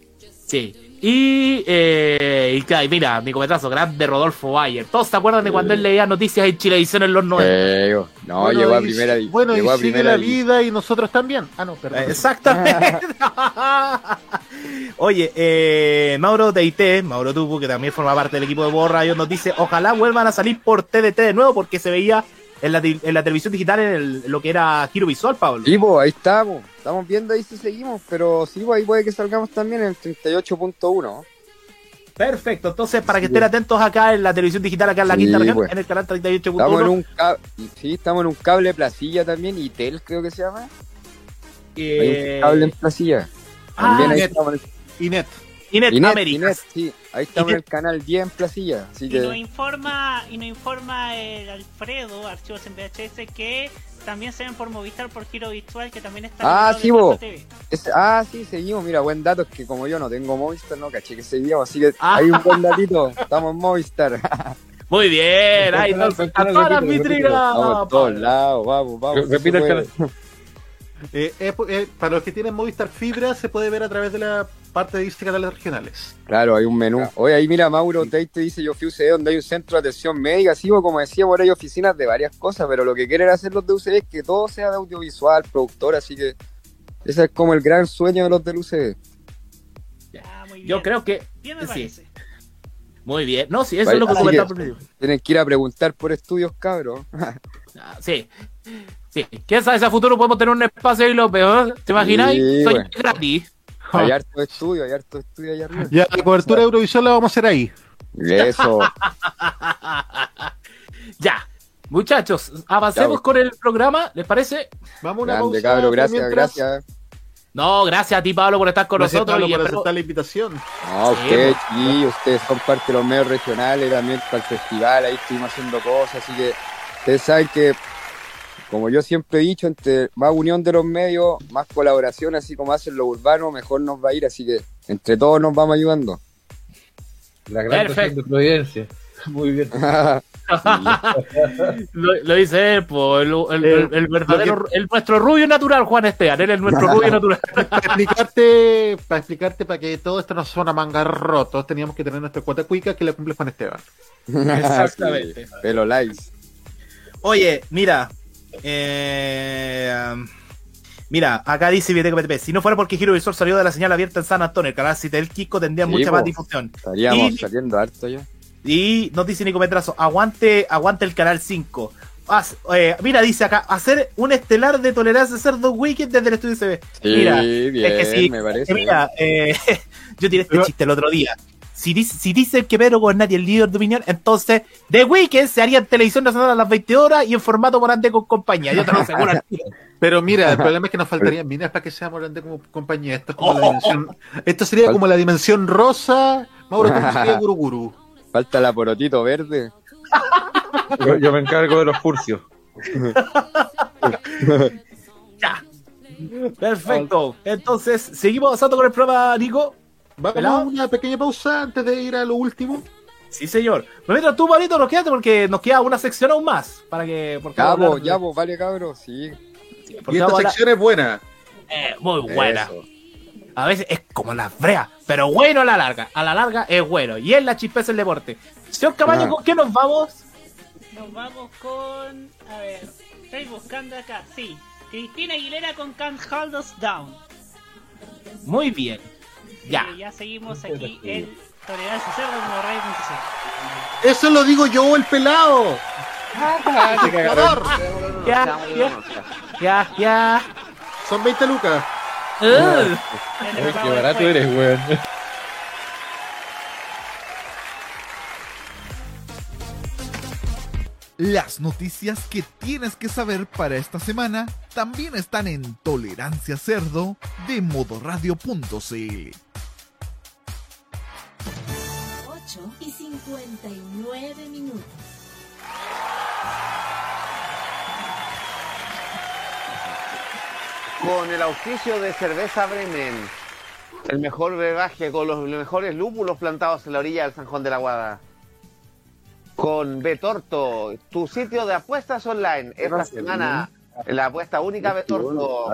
Sí. Y, eh, y y mira, Nico Metrazo, grande Rodolfo Bayer. Todos se acuerdan de cuando él leía noticias en Chilevisión en los 90. Eh, no, Bueno, llegó a y- primera di- Bueno, llegó y a sigue primera la vida y nosotros también. Ah, no, perdón. Exactamente. Oye, eh, Mauro TIT, Mauro Tupu, que también forma parte del equipo de Borra nos dice, ojalá vuelvan a salir por TDT de nuevo porque se veía en la, en la televisión digital en el- lo que era giro visual, Pablo. Sí, pues, ahí estamos. Estamos viendo ahí si seguimos, pero sí, pues, ahí puede que salgamos también en el 38.1. Perfecto, entonces para que estén atentos acá en la televisión digital, acá en la Sí, quinta región, pues. en el canal 38.1. Estamos en un cable, sí, estamos en un cable placilla también, y tel creo que se llama. Eh, Hay un cable en placilla. ah, También ahí Inet. estamos en Inet. Inet, Inet, Américas. Inet, sí, ahí estamos en el canal 10 en placilla. Así Y nos informa, y nos informa el Alfredo, archivos en VHS, que también se ven por Movistar por giro visual, que también está Ah, sí, vos. Es- ah, sí, seguimos. Mira, buen dato es que como yo no tengo Movistar, no caché que seguíamos. Así que Ah. hay un buen datito. Estamos en Movistar. Muy bien, ahí entonces, a todas las repítelo, vitrinas. Vamos a todos lados, vamos, vamos. Repite el canal. Eh, eh, eh, para los que tienen Movistar Fibra, se puede ver a través de la parte de Dice Canales Regionales. Claro, hay un menú. Oye, ahí mira, Mauro Tate te dice, yo fui a UCB donde hay un centro de atención médica, sí, o como decía, por ahí hay oficinas de varias cosas, pero lo que quieren hacer los de UCB es que todo sea de audiovisual, productor, así que ese es como el gran sueño de los del UCB. Yo creo que. Bien me sí. Muy bien. No, sí, eso es lo que comentaba primero. Tienen que ir a preguntar por estudios, cabros. Ah, Sí. Sí. ¿Quién sabe si a futuro podemos tener un espacio y lo peor? ¿Te imaginas? Sí, Soy bueno. gratis. Hay harto estudio, hay harto estudio allá arriba. Ya, la cobertura de Eurovisión la vamos a hacer ahí. Eso. Ya. Muchachos, avancemos con el programa, ¿les parece? Vamos Grande, cabro, gracias, gracias. No, gracias a ti, Pablo, por estar con Gracias, nosotros. Pablo, y por espero- aceptar la invitación. No, Sí, ustedes, pues. sí, ustedes son parte de los medios regionales, también para el festival, ahí estuvimos haciendo cosas, así que ustedes saben que, como yo siempre he dicho, entre más unión de los medios, más colaboración, así como hacen los urbanos, mejor nos va a ir, así que entre todos nos vamos ayudando. La gran Perfecto. de Providencia. Muy bien. lo, lo dice él, po, el, el- el- el verdadero, el, nuestro rubio natural, Juan Esteban, él es nuestro rubio natural. para explicarte, para explicarte, para que todo esto no suena manga rotos, teníamos que tener nuestra cuota cuica que la cumple Juan Esteban. Exactamente. Sí, Pelo likes. Oye, mira. Eh, mira, acá dice PTP. Si no fuera porque Giro Visor salió de la señal abierta en San Antonio, el canal Citel Kiko tendría Sí, mucha po. más difusión. Estaríamos Y- saliendo harto ya. Y nos dice Nico Petrazo, aguante, aguante el canal 5. Haz- eh, mira, dice acá, hacer un estelar de tolerancia cerdo weekend desde el estudio CB. Sí, mira, bien, es que sí, me parece. que mira, eh, yo tiré este chiste el otro día. Si, dice, si dicen que Pedro Gobernati es el líder de opinión, entonces The Weekend se haría en televisión nacional a las 20 horas y en formato morante con compañía. Yo te lo aseguro. Pero mira, el problema es que nos faltarían minas para que seamos grandes como compañía. Esto, es como la Oh. dimensión, esto sería como la dimensión rosa. Mauro, ¿cómo sería Guru Guru? Falta la porotito verde. Yo, yo me encargo de los furcios. ya. Perfecto. Entonces, seguimos avanzando con el programa, Nico. Vamos ¿Pelado? a una pequeña pausa antes de ir a lo último. Sí, señor. Pero mientras tú, Pablito, nos quedaste porque nos queda una sección aún más. Para que. Porque Ya, vos, ya, vos, vale, cabros, sí. Y esta hablar- sección es buena. Eh, muy buena. Eso. A veces es como la brea, pero bueno a la larga. A la larga es bueno. Y es la chispeza el deporte. Señor Camaño, Ah. ¿con qué nos vamos? Nos vamos con. A ver, estoy buscando acá. Sí, Cristina Aguilera con Can't Hold Us Down. Muy bien. Ya. Y ya seguimos aquí en Tolerancia Cerdo como Radio.cl. Eso lo digo yo, el pelado. Jugador. Ya, ya. Ya, ya. Son 20 lucas. Uh. Qué barato eres, weón. Las noticias que tienes que saber para esta semana también están en Tolerancia Cerdo de modoradio.cl. 8 y 59 minutos. Con el auspicio de Cerveza Bremen, el mejor brebaje con los mejores lúpulos plantados en la orilla del Sanjón de la Guada. Con Betorto, tu sitio de apuestas online. Esta semana, la apuesta única Betorto.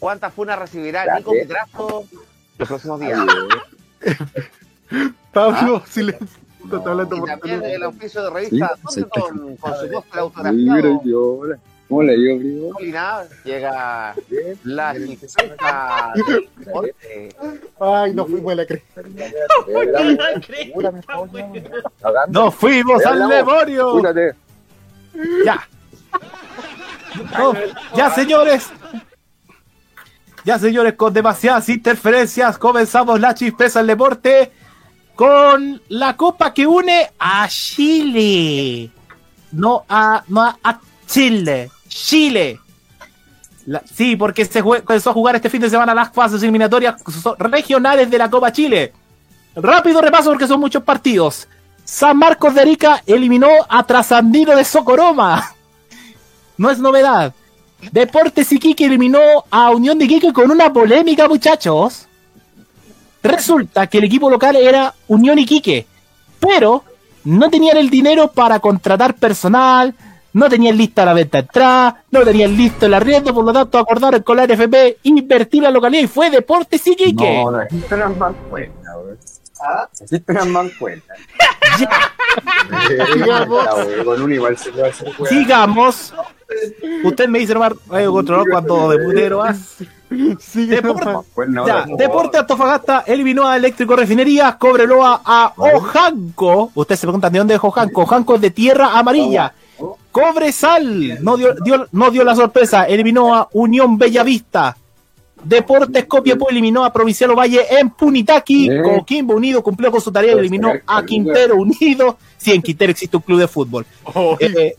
¿Cuántas funas recibirá Nico Petrazo los próximos días? Pablo, silencio. Está hablando Y también el auspicio de revista. Sí, Thunderton, con su postre Mira, autografiado. ¿Cómo le digo, primo? Molina, llega la chispeza del deporte. Ay, no fuimos a la cresta. ¡Nos fuimos al demonio! Cúrate. Ya. No, ya, señores. Ya, señores, con demasiadas interferencias, comenzamos la chispeza del deporte con la copa que une a Chile. No a, no a, a Chile. Chile. Sí, porque se comenzó a jugar este fin de semana las fases eliminatorias regionales de la Copa Chile. Rápido repaso porque son muchos partidos. San Marcos de Arica eliminó a Trasandino de Socoroma. No es novedad. Deportes Iquique eliminó a Unión de Iquique con una polémica, muchachos. Resulta que el equipo local era Unión Iquique, pero no tenían el dinero para contratar personal, no tenían lista la venta de entrada, no tenían listo el arriendo, por lo tanto acordaron con la NFP invertir la localidad y fue Deportes Iquique. No, no existe una mancuenta, weón. Existe una mancuenta. Sigamos. Con un igual se puede hacer weón. Sigamos. Usted me dice nomás Radio Control cuando de putero vas. Deporte, Bueno, ya, no. Deporte Antofagasta eliminó a Eléctrico Refinería, Cobreloa a Ojanco. Usted se pregunta de dónde es Ojanco. Ojanco es de tierra amarilla. Cobresal no dio, dio- no dio la sorpresa, eliminó a Unión Bellavista. Deportes Copiapó eliminó a Provincial Ovalle en Punitaqui. Eh. Coquimbo Unido cumplió con su tarea y eliminó a Quintero Unido. Sí, en Quintero existe un club de fútbol. Eh,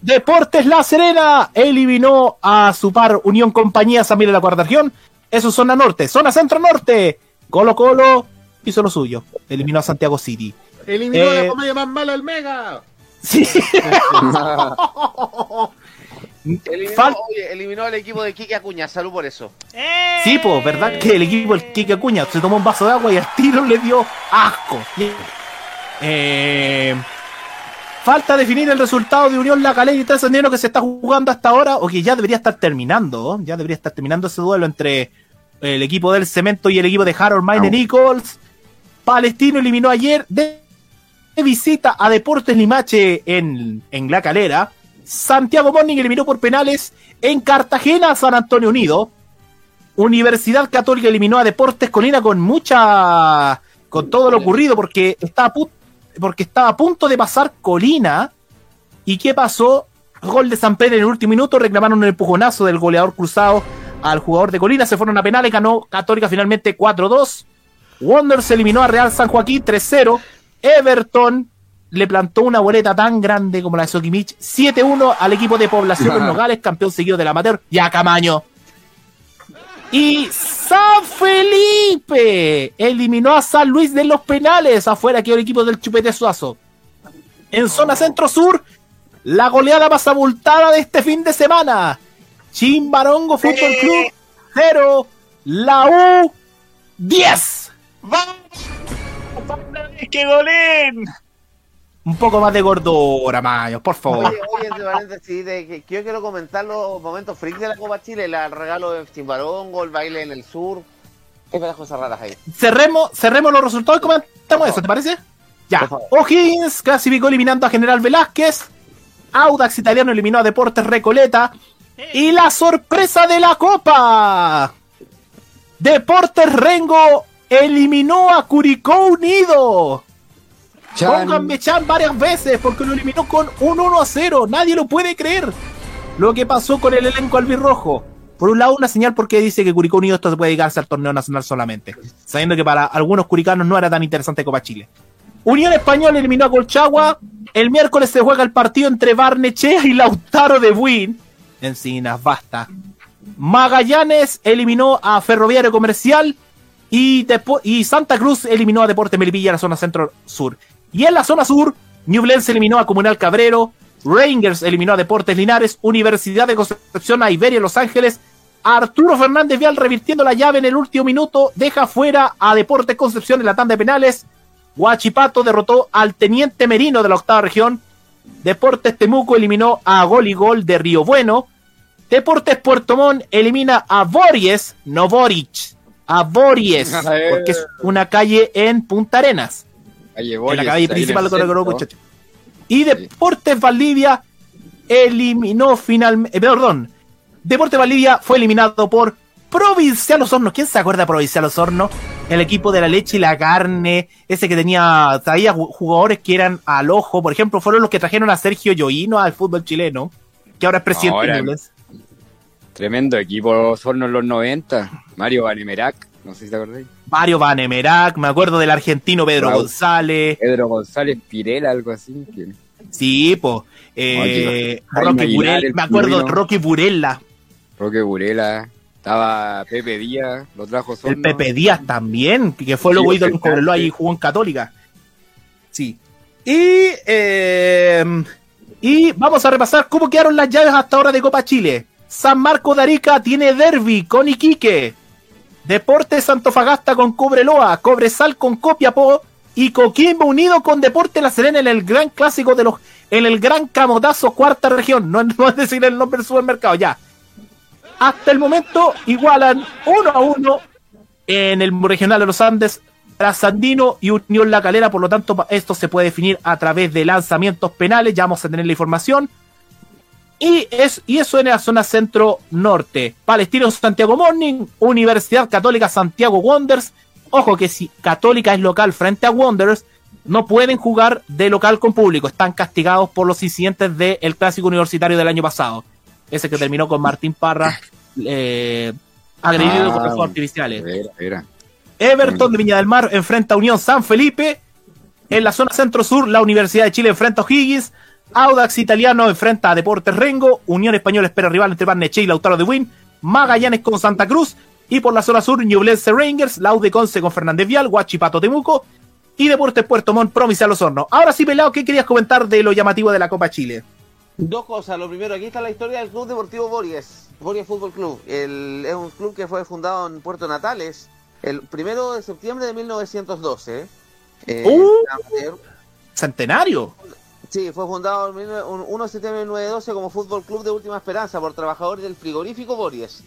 Deportes La Serena eliminó a su par Unión Compañía San Miguel de la Cuarta Región. Eso es zona norte. Zona centro norte. Colo Colo hizo lo suyo. Eliminó a Santiago City. Eliminó Eh, la comedia más mala del Mega. Sí. Eliminó, Fal- oye, eliminó al equipo de Kike Acuña, salud por eso. Sí, pues, ¿verdad? Que el equipo, el Kike Acuña, se tomó un vaso de agua y al tiro le dio asco. Eh, falta definir el resultado de Unión La Calera y Trasandino que se está jugando hasta ahora, o que ya debería estar terminando. Ya debería estar terminando ese duelo entre el equipo del Cemento y el equipo de Harold Mine Nichols. Palestino eliminó ayer de visita a Deportes Limache en, en La Calera. Santiago Morning eliminó por penales en Cartagena San Antonio Unido. Universidad Católica eliminó a Deportes Colina con mucha. con todo lo ocurrido porque estaba porque estaba a punto de pasar Colina. ¿Y qué pasó? Gol de San Pedro en el último minuto, reclamaron un empujonazo del goleador cruzado al jugador de Colina, se fueron a penales, ganó Católica finalmente 4-2. Wanderers eliminó a Real San Joaquín 3-0. Everton le plantó una boleta tan grande como la de Sokimich 7-1 al equipo de Población en Nogales, campeón seguido del amateur, ya Camaño. Y San Felipe eliminó a San Luis de los penales. Afuera quedó el equipo del Chupete Suazo. En zona centro-sur, la goleada más abultada de este fin de semana. Chimbarongo Fútbol Club 0, la U 10. ¡Que golen! Un poco más de gordura, Mayo, por favor. Oye, oye, de que, que yo quiero comentar los momentos freaks de la Copa Chile, el regalo de Chimbarongo, el baile en el sur. Varias cosas raras ahí. Cerremos, cerremos los resultados y comentamos eso, ¿te parece? Ya. O'Higgins clasificó eliminando a General Velázquez. Audax Italiano eliminó a Deportes Recoleta. Y la sorpresa de la Copa. Deportes Rengo eliminó a Curicó Unido. Chan. Pónganme Chan varias veces porque lo eliminó con un 1 a 0. Nadie lo puede creer. Lo que pasó con el elenco albirrojo. Por un lado, una señal porque dice que Curicó Unido esto se puede dedicarse al torneo nacional solamente. Sabiendo que para algunos curicanos no era tan interesante Copa Chile. Unión Española eliminó a Colchagua. El miércoles se juega el partido entre Barnechea y Lautaro de Buin. Encinas, basta. Magallanes eliminó a Ferroviario Comercial. Y, Santa Cruz eliminó a Deporte Melipilla en la zona centro-sur. Y en la zona sur, Ñublense eliminó a Comunal Cabrero. Rangers eliminó a Deportes Linares. Universidad de Concepción a Iberia Los Ángeles. Arturo Fernández Vial revirtiendo la llave en el último minuto. Deja fuera a Deportes Concepción en la tanda de penales. Guachipato derrotó al Teniente Merino de la octava región. Deportes Temuco eliminó a Gol y Gol de Río Bueno. Deportes Puerto Montt elimina a Bories, no Boric, a Bories, porque es una calle en Punta Arenas. Calle en la Bories, calle principal de centro. muchachos. Y Deportes Valdivia eliminó finalmente, perdón, Deportes Valdivia fue eliminado por Provincial Osorno. ¿Quién se acuerda de Provincial Osorno? El equipo de la leche y la carne, ese que tenía, traía ju- jugadores que eran al ojo, por ejemplo, fueron los que trajeron a Sergio Yoino al fútbol chileno, que ahora es presidente Ahora, de. Tremendo equipo Osorno en los 90. Mario Vanemerac, no sé si te acordáis. Mario Vanemerac, me acuerdo del argentino Pedro Raúl. González. Pedro González Pirela, algo así. Sí, po. Eh, Rocky Aguilar, Burel, el me acuerdo, pingüino. Rocky Burella. Roque Burela. Estaba Pepe Díaz, lo trajo Osorno. El Pepe Díaz también, que fue luego ídolo en Cobreloa y jugó en Católica. Sí. Y, eh, y vamos a repasar cómo quedaron las llaves hasta ahora de Copa Chile. San Marco de Arica tiene derby con Iquique. Deportes Antofagasta con Cobreloa. Cobresal con Copiapó. y Coquimbo unido con Deporte La Serena en el gran clásico de los, en el gran camotazo cuarta región. No, es decir el nombre del supermercado, ya. Hasta el momento igualan uno a uno en el regional de los Andes, Trasandino y Unión La Calera. Por lo tanto, esto se puede definir a través de lanzamientos penales. Ya vamos a tener la información. Y, es, y eso en la zona centro-norte. Palestino Santiago Morning, Universidad Católica Santiago Wonders. Ojo que si Católica es local frente a Wanderers, no pueden jugar de local con público. Están castigados por los incidentes del clásico universitario del año pasado. Ese que terminó con Martín Parra eh, agredido Ah, con fuegos artificiales. Era, era. Everton de Viña del Mar enfrenta a Unión San Felipe. En la zona centro-sur, la Universidad de Chile enfrenta a O'Higgins. Audax Italiano enfrenta a Deportes Rengo. Unión Española espera rival entre Barnechea y Lautaro de Win. Magallanes con Santa Cruz. Y por la zona sur, Ñublense Rangers. Laude Conce con Fernández Vial. Guachipato Temuco. Y Deportes Puerto Montt, Provincial Osorno. Ahora sí, Pelado, ¿qué querías comentar de lo llamativo de la Copa Chile? Dos cosas. Lo primero, aquí está la historia del Club Deportivo Bories, Bories Fútbol Club. El- es un club que fue fundado en Puerto Natales el primero de septiembre de 1912. Eh, ¡Uh! Centenario. Sí, fue fundado el 19 un- 1 de septiembre de 1912 como Fútbol Club de Última Esperanza por trabajadores del frigorífico Bories,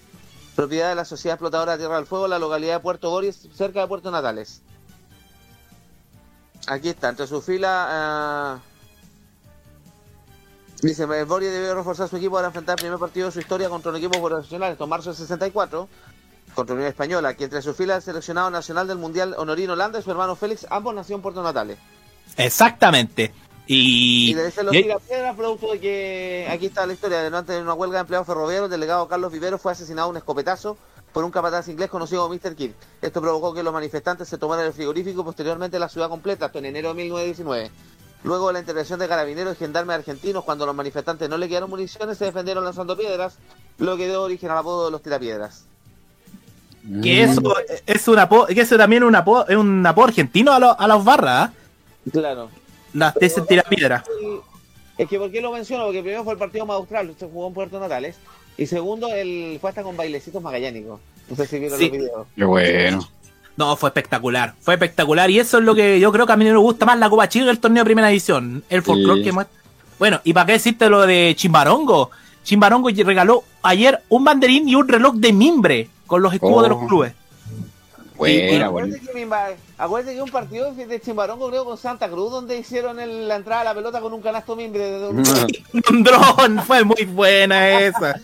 propiedad de la Sociedad Explotadora de Tierra del Fuego, en la localidad de Puerto Bories, cerca de Puerto Natales. Aquí está, entre su fila. ah, Dice, Bories debió reforzar su equipo para enfrentar el primer partido de su historia contra un equipo profesional, esto en marzo del 64, contra Unión Española, que entre sus filas el seleccionado nacional del Mundial Honorino Holanda y su hermano Félix, ambos nacieron en Puerto Natales. Exactamente. Y, Y le dicen los y- tirapiedras producto de que aquí está la historia de no antes de una huelga de empleados ferroviarios, el delegado Carlos Vivero fue asesinado a un escopetazo por un capataz inglés conocido como Mr. King. Esto provocó que los manifestantes se tomaran el frigorífico y posteriormente la ciudad completa, hasta en enero de 1919. Luego de la intervención de carabineros y gendarmes argentinos, cuando los manifestantes no le quedaron municiones, se defendieron lanzando piedras, lo que dio origen al apodo de los tirapiedras. que eso es un apodo, que eso también es un apodo, es un apodo argentino a, lo- a las barras, ¿ah? Claro. Las de ese tirapiedra. Es que ¿por qué lo menciono? Porque primero fue el partido más austral, se jugó en Puerto Natales. Y segundo, el fue hasta con bailecitos magallánicos. No sé si vieron Sí. los videos. Qué bueno. No, fue espectacular, fue espectacular y eso es lo que yo creo que a mí me gusta más la Copa Chile que el torneo de primera edición, el folclore Sí. que muestra. Bueno, y para qué decirte lo de Chimbarongo, Chimbarongo regaló ayer un banderín y un reloj de mimbre con los escudos Oh. de los clubes. Buena, acuérdate, que acuérdate un partido de Chimbarongo creo con Santa Cruz donde hicieron el- la entrada a la pelota con un canasto mimbre de un... Un dron, fue muy buena esa.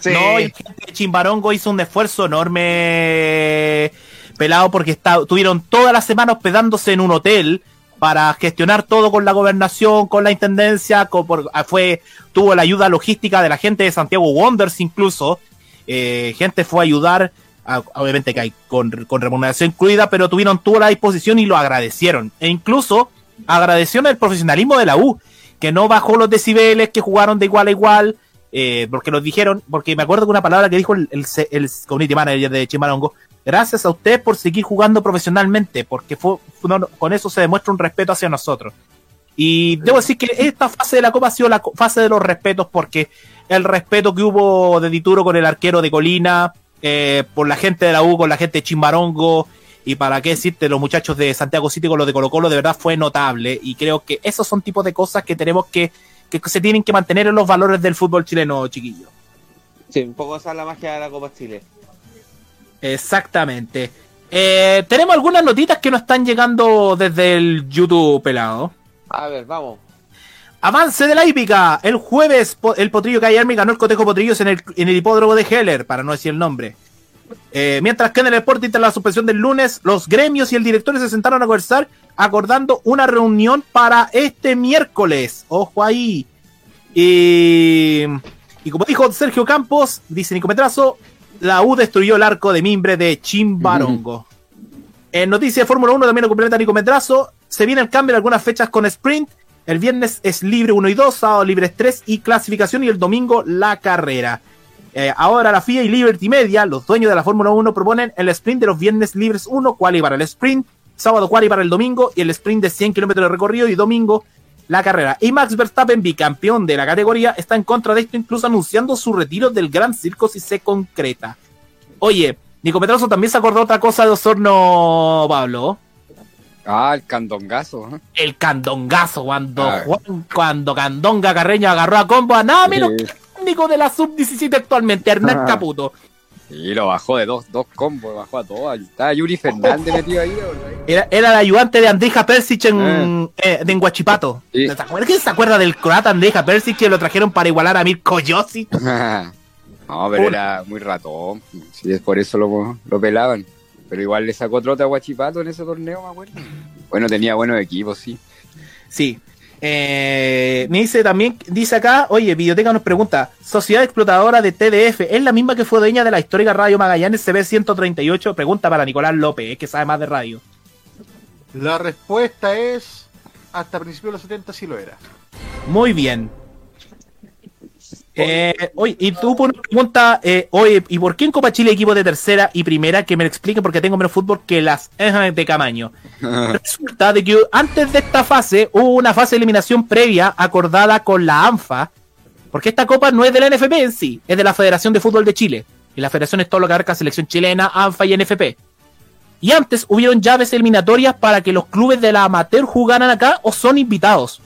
Sí. No, y Chimbarongo hizo un esfuerzo enorme, pelado, porque está, tuvieron toda la semana hospedándose en un hotel para gestionar todo con la gobernación, con la intendencia, con, por- ah, fue, tuvo la ayuda logística de la gente de Santiago Wonders incluso. Eh, gente fue a ayudar, obviamente que con, con remuneración incluida, pero tuvieron toda la disposición y lo agradecieron. E incluso agradecieron el profesionalismo de la U, que no bajó los decibeles, que jugaron de igual a igual, eh, porque nos dijeron, porque me acuerdo de una palabra que dijo el, el, el community manager de Chimarongo, gracias a ustedes por seguir jugando profesionalmente, porque fue, con eso se demuestra un respeto hacia nosotros. Y debo decir que esta fase de la Copa ha sido la fase de los respetos, porque el respeto que hubo de Dituro con el arquero de Colina, eh, por la gente de la U, con la gente de Chimbarongo, y para qué decirte, los muchachos de Santiago City con los de Colo Colo, de verdad fue notable. Y creo que esos son tipos de cosas que tenemos que, que se tienen que mantener en los valores del fútbol chileno, chiquillos. Sí, un poco esa es la magia de la Copa Chile. Exactamente. Eh, tenemos algunas notitas que nos están llegando desde el YouTube pelado. A ver, vamos. Avance de la hípica. El jueves, el potrillo Cayermi ganó el cotejo potrillos en el, en el hipódromo de Heller, para no decir el nombre. Eh, mientras que en el deporte, tras la suspensión del lunes, los gremios y el director se sentaron a conversar, acordando una reunión para este miércoles. Ojo ahí. Y, y como dijo Sergio Campos, dice Nicometrazo, la U destruyó el arco de mimbre de Chimbarongo. En noticias de Fórmula 1 también lo complementa Nico Metrazo. Se viene el cambio en algunas fechas con sprint. El viernes es libre 1 y 2, sábado libres 3 y clasificación y el domingo la carrera. Eh, ahora la FIA y Liberty Media, los dueños de la Fórmula 1, proponen el sprint de los viernes libres 1, quali para el sprint, sábado quali para el domingo y el sprint de 100 kilómetros de recorrido y domingo la carrera. Y Max Verstappen, bicampeón de la categoría, está en contra de esto, incluso anunciando su retiro del Gran Circo si se concreta. Oye, Nico Petroso también se acordó otra cosa de Osorno, Pablo. Ah, el candongazo. ¿eh? El candongazo, cuando, Ah. Juan- cuando Candonga Carreño agarró a combo a nada menos Sí. que el técnico de la sub-17 actualmente, Hernán Ah. Caputo. Y lo bajó de dos, dos combos, bajó a todos. Ahí Estaba Yuri Fernández metido ahí. Era, era el ayudante de Andrija Persic en, eh, de en Guachipato. Sí. ¿Se acuerda- ¿Quién se acuerda del croata Andrija Persic que lo trajeron para igualar a Mirko Josic? no, pero era muy ratón. Sí, es por eso lo, lo pelaban. Pero igual le sacó trota a Guachipato en ese torneo, me acuerdo. Bueno, tenía buenos equipos, sí. Sí. Eh, me dice también, dice acá, oye, Videoteca nos pregunta, Sociedad Explotadora de TDF, ¿es la misma que fue dueña de la histórica Radio Magallanes CB138? Pregunta para Nicolás López, eh, que sabe más de radio. La respuesta es hasta principios de los 70 sí lo era. Muy bien. Eh, oye, y tú pones pregunta, eh, oye, ¿y por qué en Copa Chile hay equipos de tercera y primera? Que me lo expliquen porque tengo menos fútbol que las de Camaño. Resulta de que antes de esta fase hubo una fase de eliminación previa acordada con la ANFA, porque esta copa no es de la NFP en sí, es de la Federación de Fútbol de Chile. Y la federación es todo lo que abarca selección chilena, ANFA y NFP. Y antes hubieron llaves eliminatorias para que los clubes de la amateur jugaran acá o son invitados.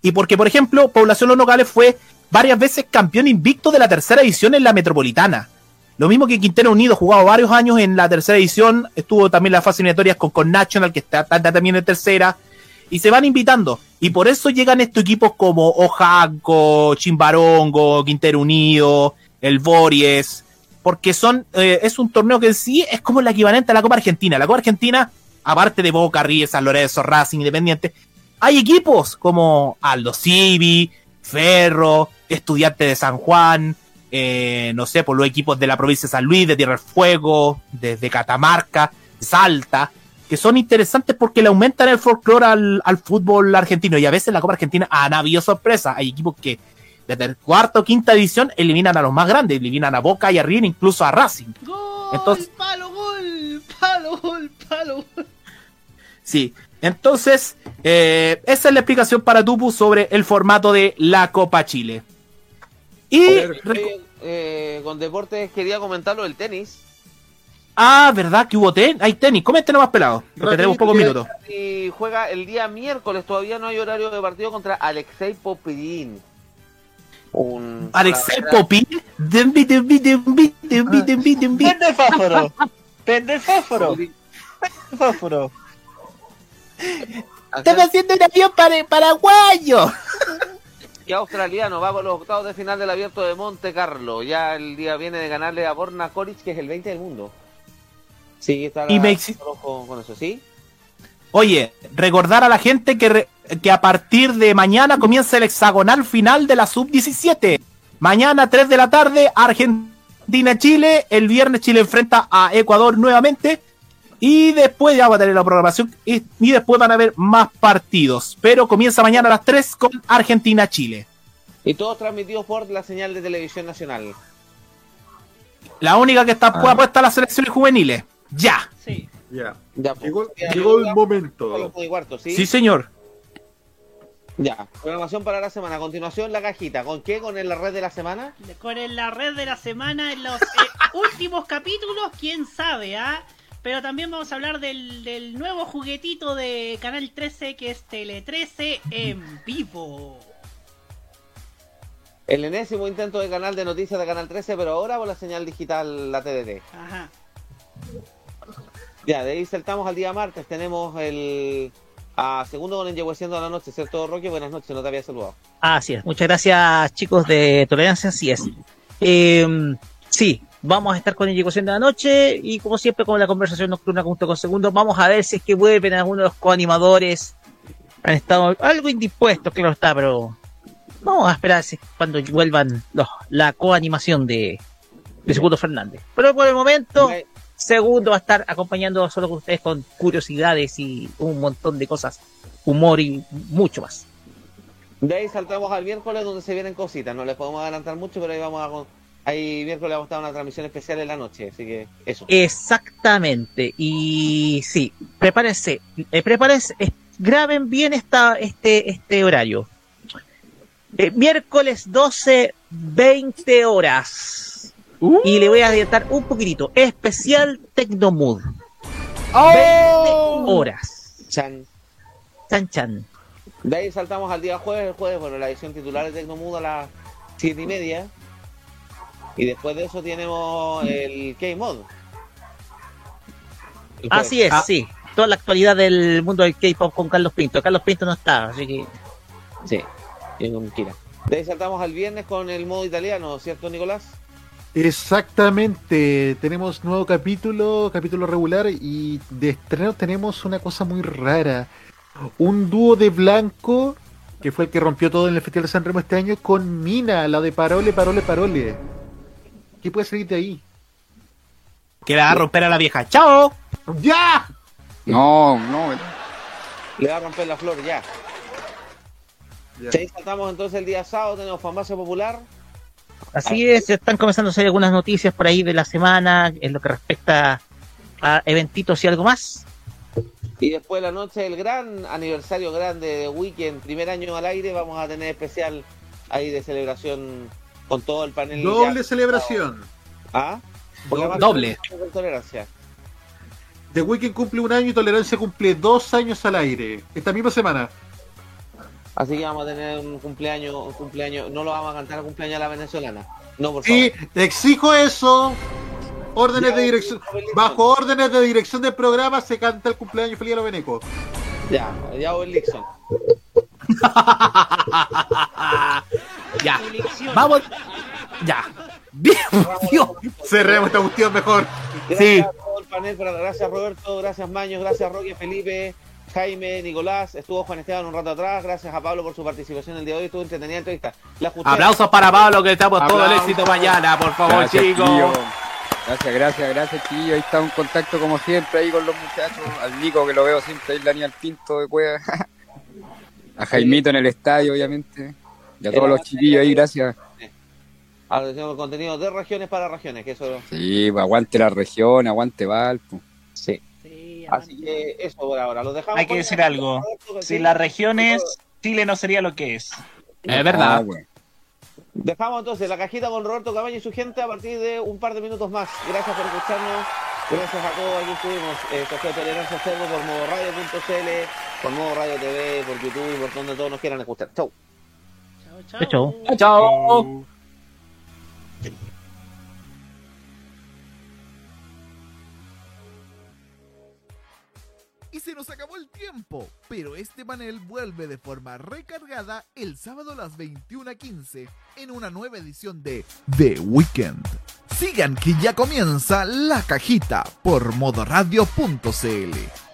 Y porque, por ejemplo, Población Los Nogales fue varias veces campeón invicto de la tercera edición en la Metropolitana. Lo mismo que Quintero Unido, jugado varios años en la tercera edición, estuvo también las fases eliminatorias con, con National, que está, también en tercera, y se van invitando. Y por eso llegan estos equipos como Ojanco, Chimbarongo, Quintero Unido, el Bories, porque son eh, es un torneo que en sí es como el equivalente a la Copa Argentina. La Copa Argentina, aparte de Boca, River, San Lorenzo, Racing, Independiente, hay equipos como Aldo Civi, Ferro, Estudiante de San Juan, eh, no sé, por los equipos de la provincia de San Luis, de Tierra del Fuego, desde Catamarca, Salta, que son interesantes porque le aumentan el folclore al, al fútbol argentino. Y a veces en la Copa Argentina han habido sorpresas. Hay equipos que desde el cuarto o quinta división eliminan a los más grandes, eliminan a Boca y a River, incluso a Racing. Entonces, Palo, gol, palo, gol, palo, gol. Sí, entonces, eh, esa es la explicación para Tupu sobre el formato de la Copa Chile. Y. Eh, con deportes quería comentarlo del tenis. Ah, ¿verdad que hubo tenis? Hay tenis. Coméntenos más pelado, porque tenemos pocos minutos. Y juega el día miércoles, todavía no hay horario de partido contra Alexei Popidin. Un... Alexei Popín. Dembi, dembi, dembi, dembi, dembi, dembi. Vende fósforo. Vende fósforo. Fósforo. Están haciendo un avión para, paraguayo. Y australiano va por los octavos de final del abierto de Monte Carlo. Ya el día viene de ganarle a Borna Koric, que es el 20 del mundo. Sí, está Y me con eso, ¿sí? Oye, recordar a la gente que, re- que a partir de mañana comienza el hexagonal final de la sub-17. Mañana 3 de la tarde, Argentina-Chile. El viernes Chile enfrenta a Ecuador nuevamente. Y después ya va a tener la programación. Y, y después van a haber más partidos. Pero comienza mañana a las 3 con Argentina-Chile. Y todos transmitidos por la señal de televisión nacional. La única que está puesta a las selecciones juveniles. Ya. Sí. Ya. Ya, Llegó, ya, llegó ya, el momento. cuarto, ¿sí? Sí, señor. Ya, programación para la semana. A continuación, la cajita. ¿Con qué? ¿Con la red de la semana? Con el- la red de la semana en los eh, últimos capítulos, quién sabe, ¿ah? Pero también vamos a hablar del, del nuevo juguetito de Canal 13 que es Tele 13 en vivo. El enésimo intento de canal de noticias de Canal 13, pero ahora por la señal digital, la TDT. Ajá. Ya, de ahí saltamos al día martes. Tenemos el a segundo con Enyehueciendo a la noche, ¿cierto, Roque? Buenas noches, no te había saludado. Así es. Muchas gracias, chicos de Tolerancia. Así es. Eh, sí, vamos a estar con el Ecuación de la Noche y, como siempre, con la conversación nocturna junto con Segundo. Vamos a ver si es que vuelven algunos de los coanimadores. Han estado algo indispuestos, claro está, pero vamos a esperar si cuando vuelvan los, la coanimación de, de Segundo Fernández. Pero por el momento, Segundo va a estar acompañando solo con ustedes con curiosidades y un montón de cosas, humor y mucho más. De ahí saltamos al miércoles donde se vienen cositas. No les podemos adelantar mucho, pero ahí vamos a. Ahí miércoles vamos a estar una transmisión especial en la noche, así que eso. Exactamente. Y sí, prepárense, eh, prepárense, eh, graben bien esta, este, este horario. Eh, miércoles 12, 20 horas. Y le voy a adelantar un poquitito. Especial Tecnomood. 20 horas. chan. Chan Chan. De ahí saltamos al día jueves, el jueves, bueno, la edición titular de Tecnomudo a las siete y media. Y después de eso tenemos el K-Mod. Así es, Ah, sí. Toda la actualidad del mundo del K-pop con Carlos Pinto. Carlos Pinto no está, así que. Sí. De ahí saltamos al viernes con el modo italiano, ¿cierto, Nicolás? Exactamente, tenemos nuevo capítulo, capítulo regular y de estreno tenemos una cosa muy rara. Un dúo de blanco, que fue el que rompió todo en el Festival de San Remo este año, con Mina, la de Parole, Parole, Parole. ¿Qué puede salir de ahí? Que la va a romper a la vieja. ¡Chao! ¡Ya! No, no. Le va a romper la flor ya. De ahí saltamos entonces el día sábado, tenemos Farmacia Popular. Así es, ya están comenzando a salir algunas noticias por ahí de la semana en lo que respecta a eventitos y algo más. Y después de la noche, el gran aniversario grande de Weekend, primer año al aire, vamos a tener especial ahí de celebración con todo el panel. Doble ya- celebración. ¿Ah? Doble. tenemos Tolerancia. The Weeknd cumple un año y Tolerancia cumple dos años al aire. Esta misma semana. Así que vamos a tener un cumpleaños, un cumpleaños, no lo vamos a cantar el cumpleaños a la venezolana. No, por Sí, favor. te exijo eso. Órdenes de dirección. Bajo órdenes de dirección del programa se canta el cumpleaños feliz a los venecos. Ya, ya voy Lixon. ya. Vamos. Ya. Bien, Dios. Cerremos esta cuestión mejor. Gracias a todo el panel, pero gracias Roberto, gracias Maños, gracias Roque, Felipe, Jaime, Nicolás, estuvo Juan Esteban un rato atrás, gracias a Pablo por su participación el día de hoy, estuvo entretenida entrevista. La justicia- Aplausos para Pablo, que estamos todo el Aplausos. éxito mañana, por favor, Gracias, chicos. Gracias, gracias, gracias, Quillo. Ahí está en contacto como siempre ahí con los muchachos. Al Nico que lo veo siempre ahí, Daniel Pinto de Cueva. A Jaimito en el estadio, obviamente. Y a todos los chiquillos ahí, gracias. Ahora tenemos contenido de regiones para regiones, que eso... Sí, pues, aguante la región, aguante Valpo. Sí. Así que eso por ahora, lo dejamos. Hay que decir algo. Si las regiones, Chile no sería lo que es. Es verdad. Ah, bueno. Dejamos entonces la cajita con Roberto Cabaño y su gente a partir de un par de minutos más. Gracias por escucharnos. Gracias a todos. Aquí estuvimos. Eh, esto fue Tolerancia Cerdo por modoradio.cl, por Modo Radio TV, por YouTube y por donde todos nos quieran escuchar. Chau. Chau. Chao. Y se nos acabó el tiempo, pero este panel vuelve de forma recargada el sábado a las 21.15 en una nueva edición de The Weekend. Sigan que ya comienza la cajita por modoradio.cl.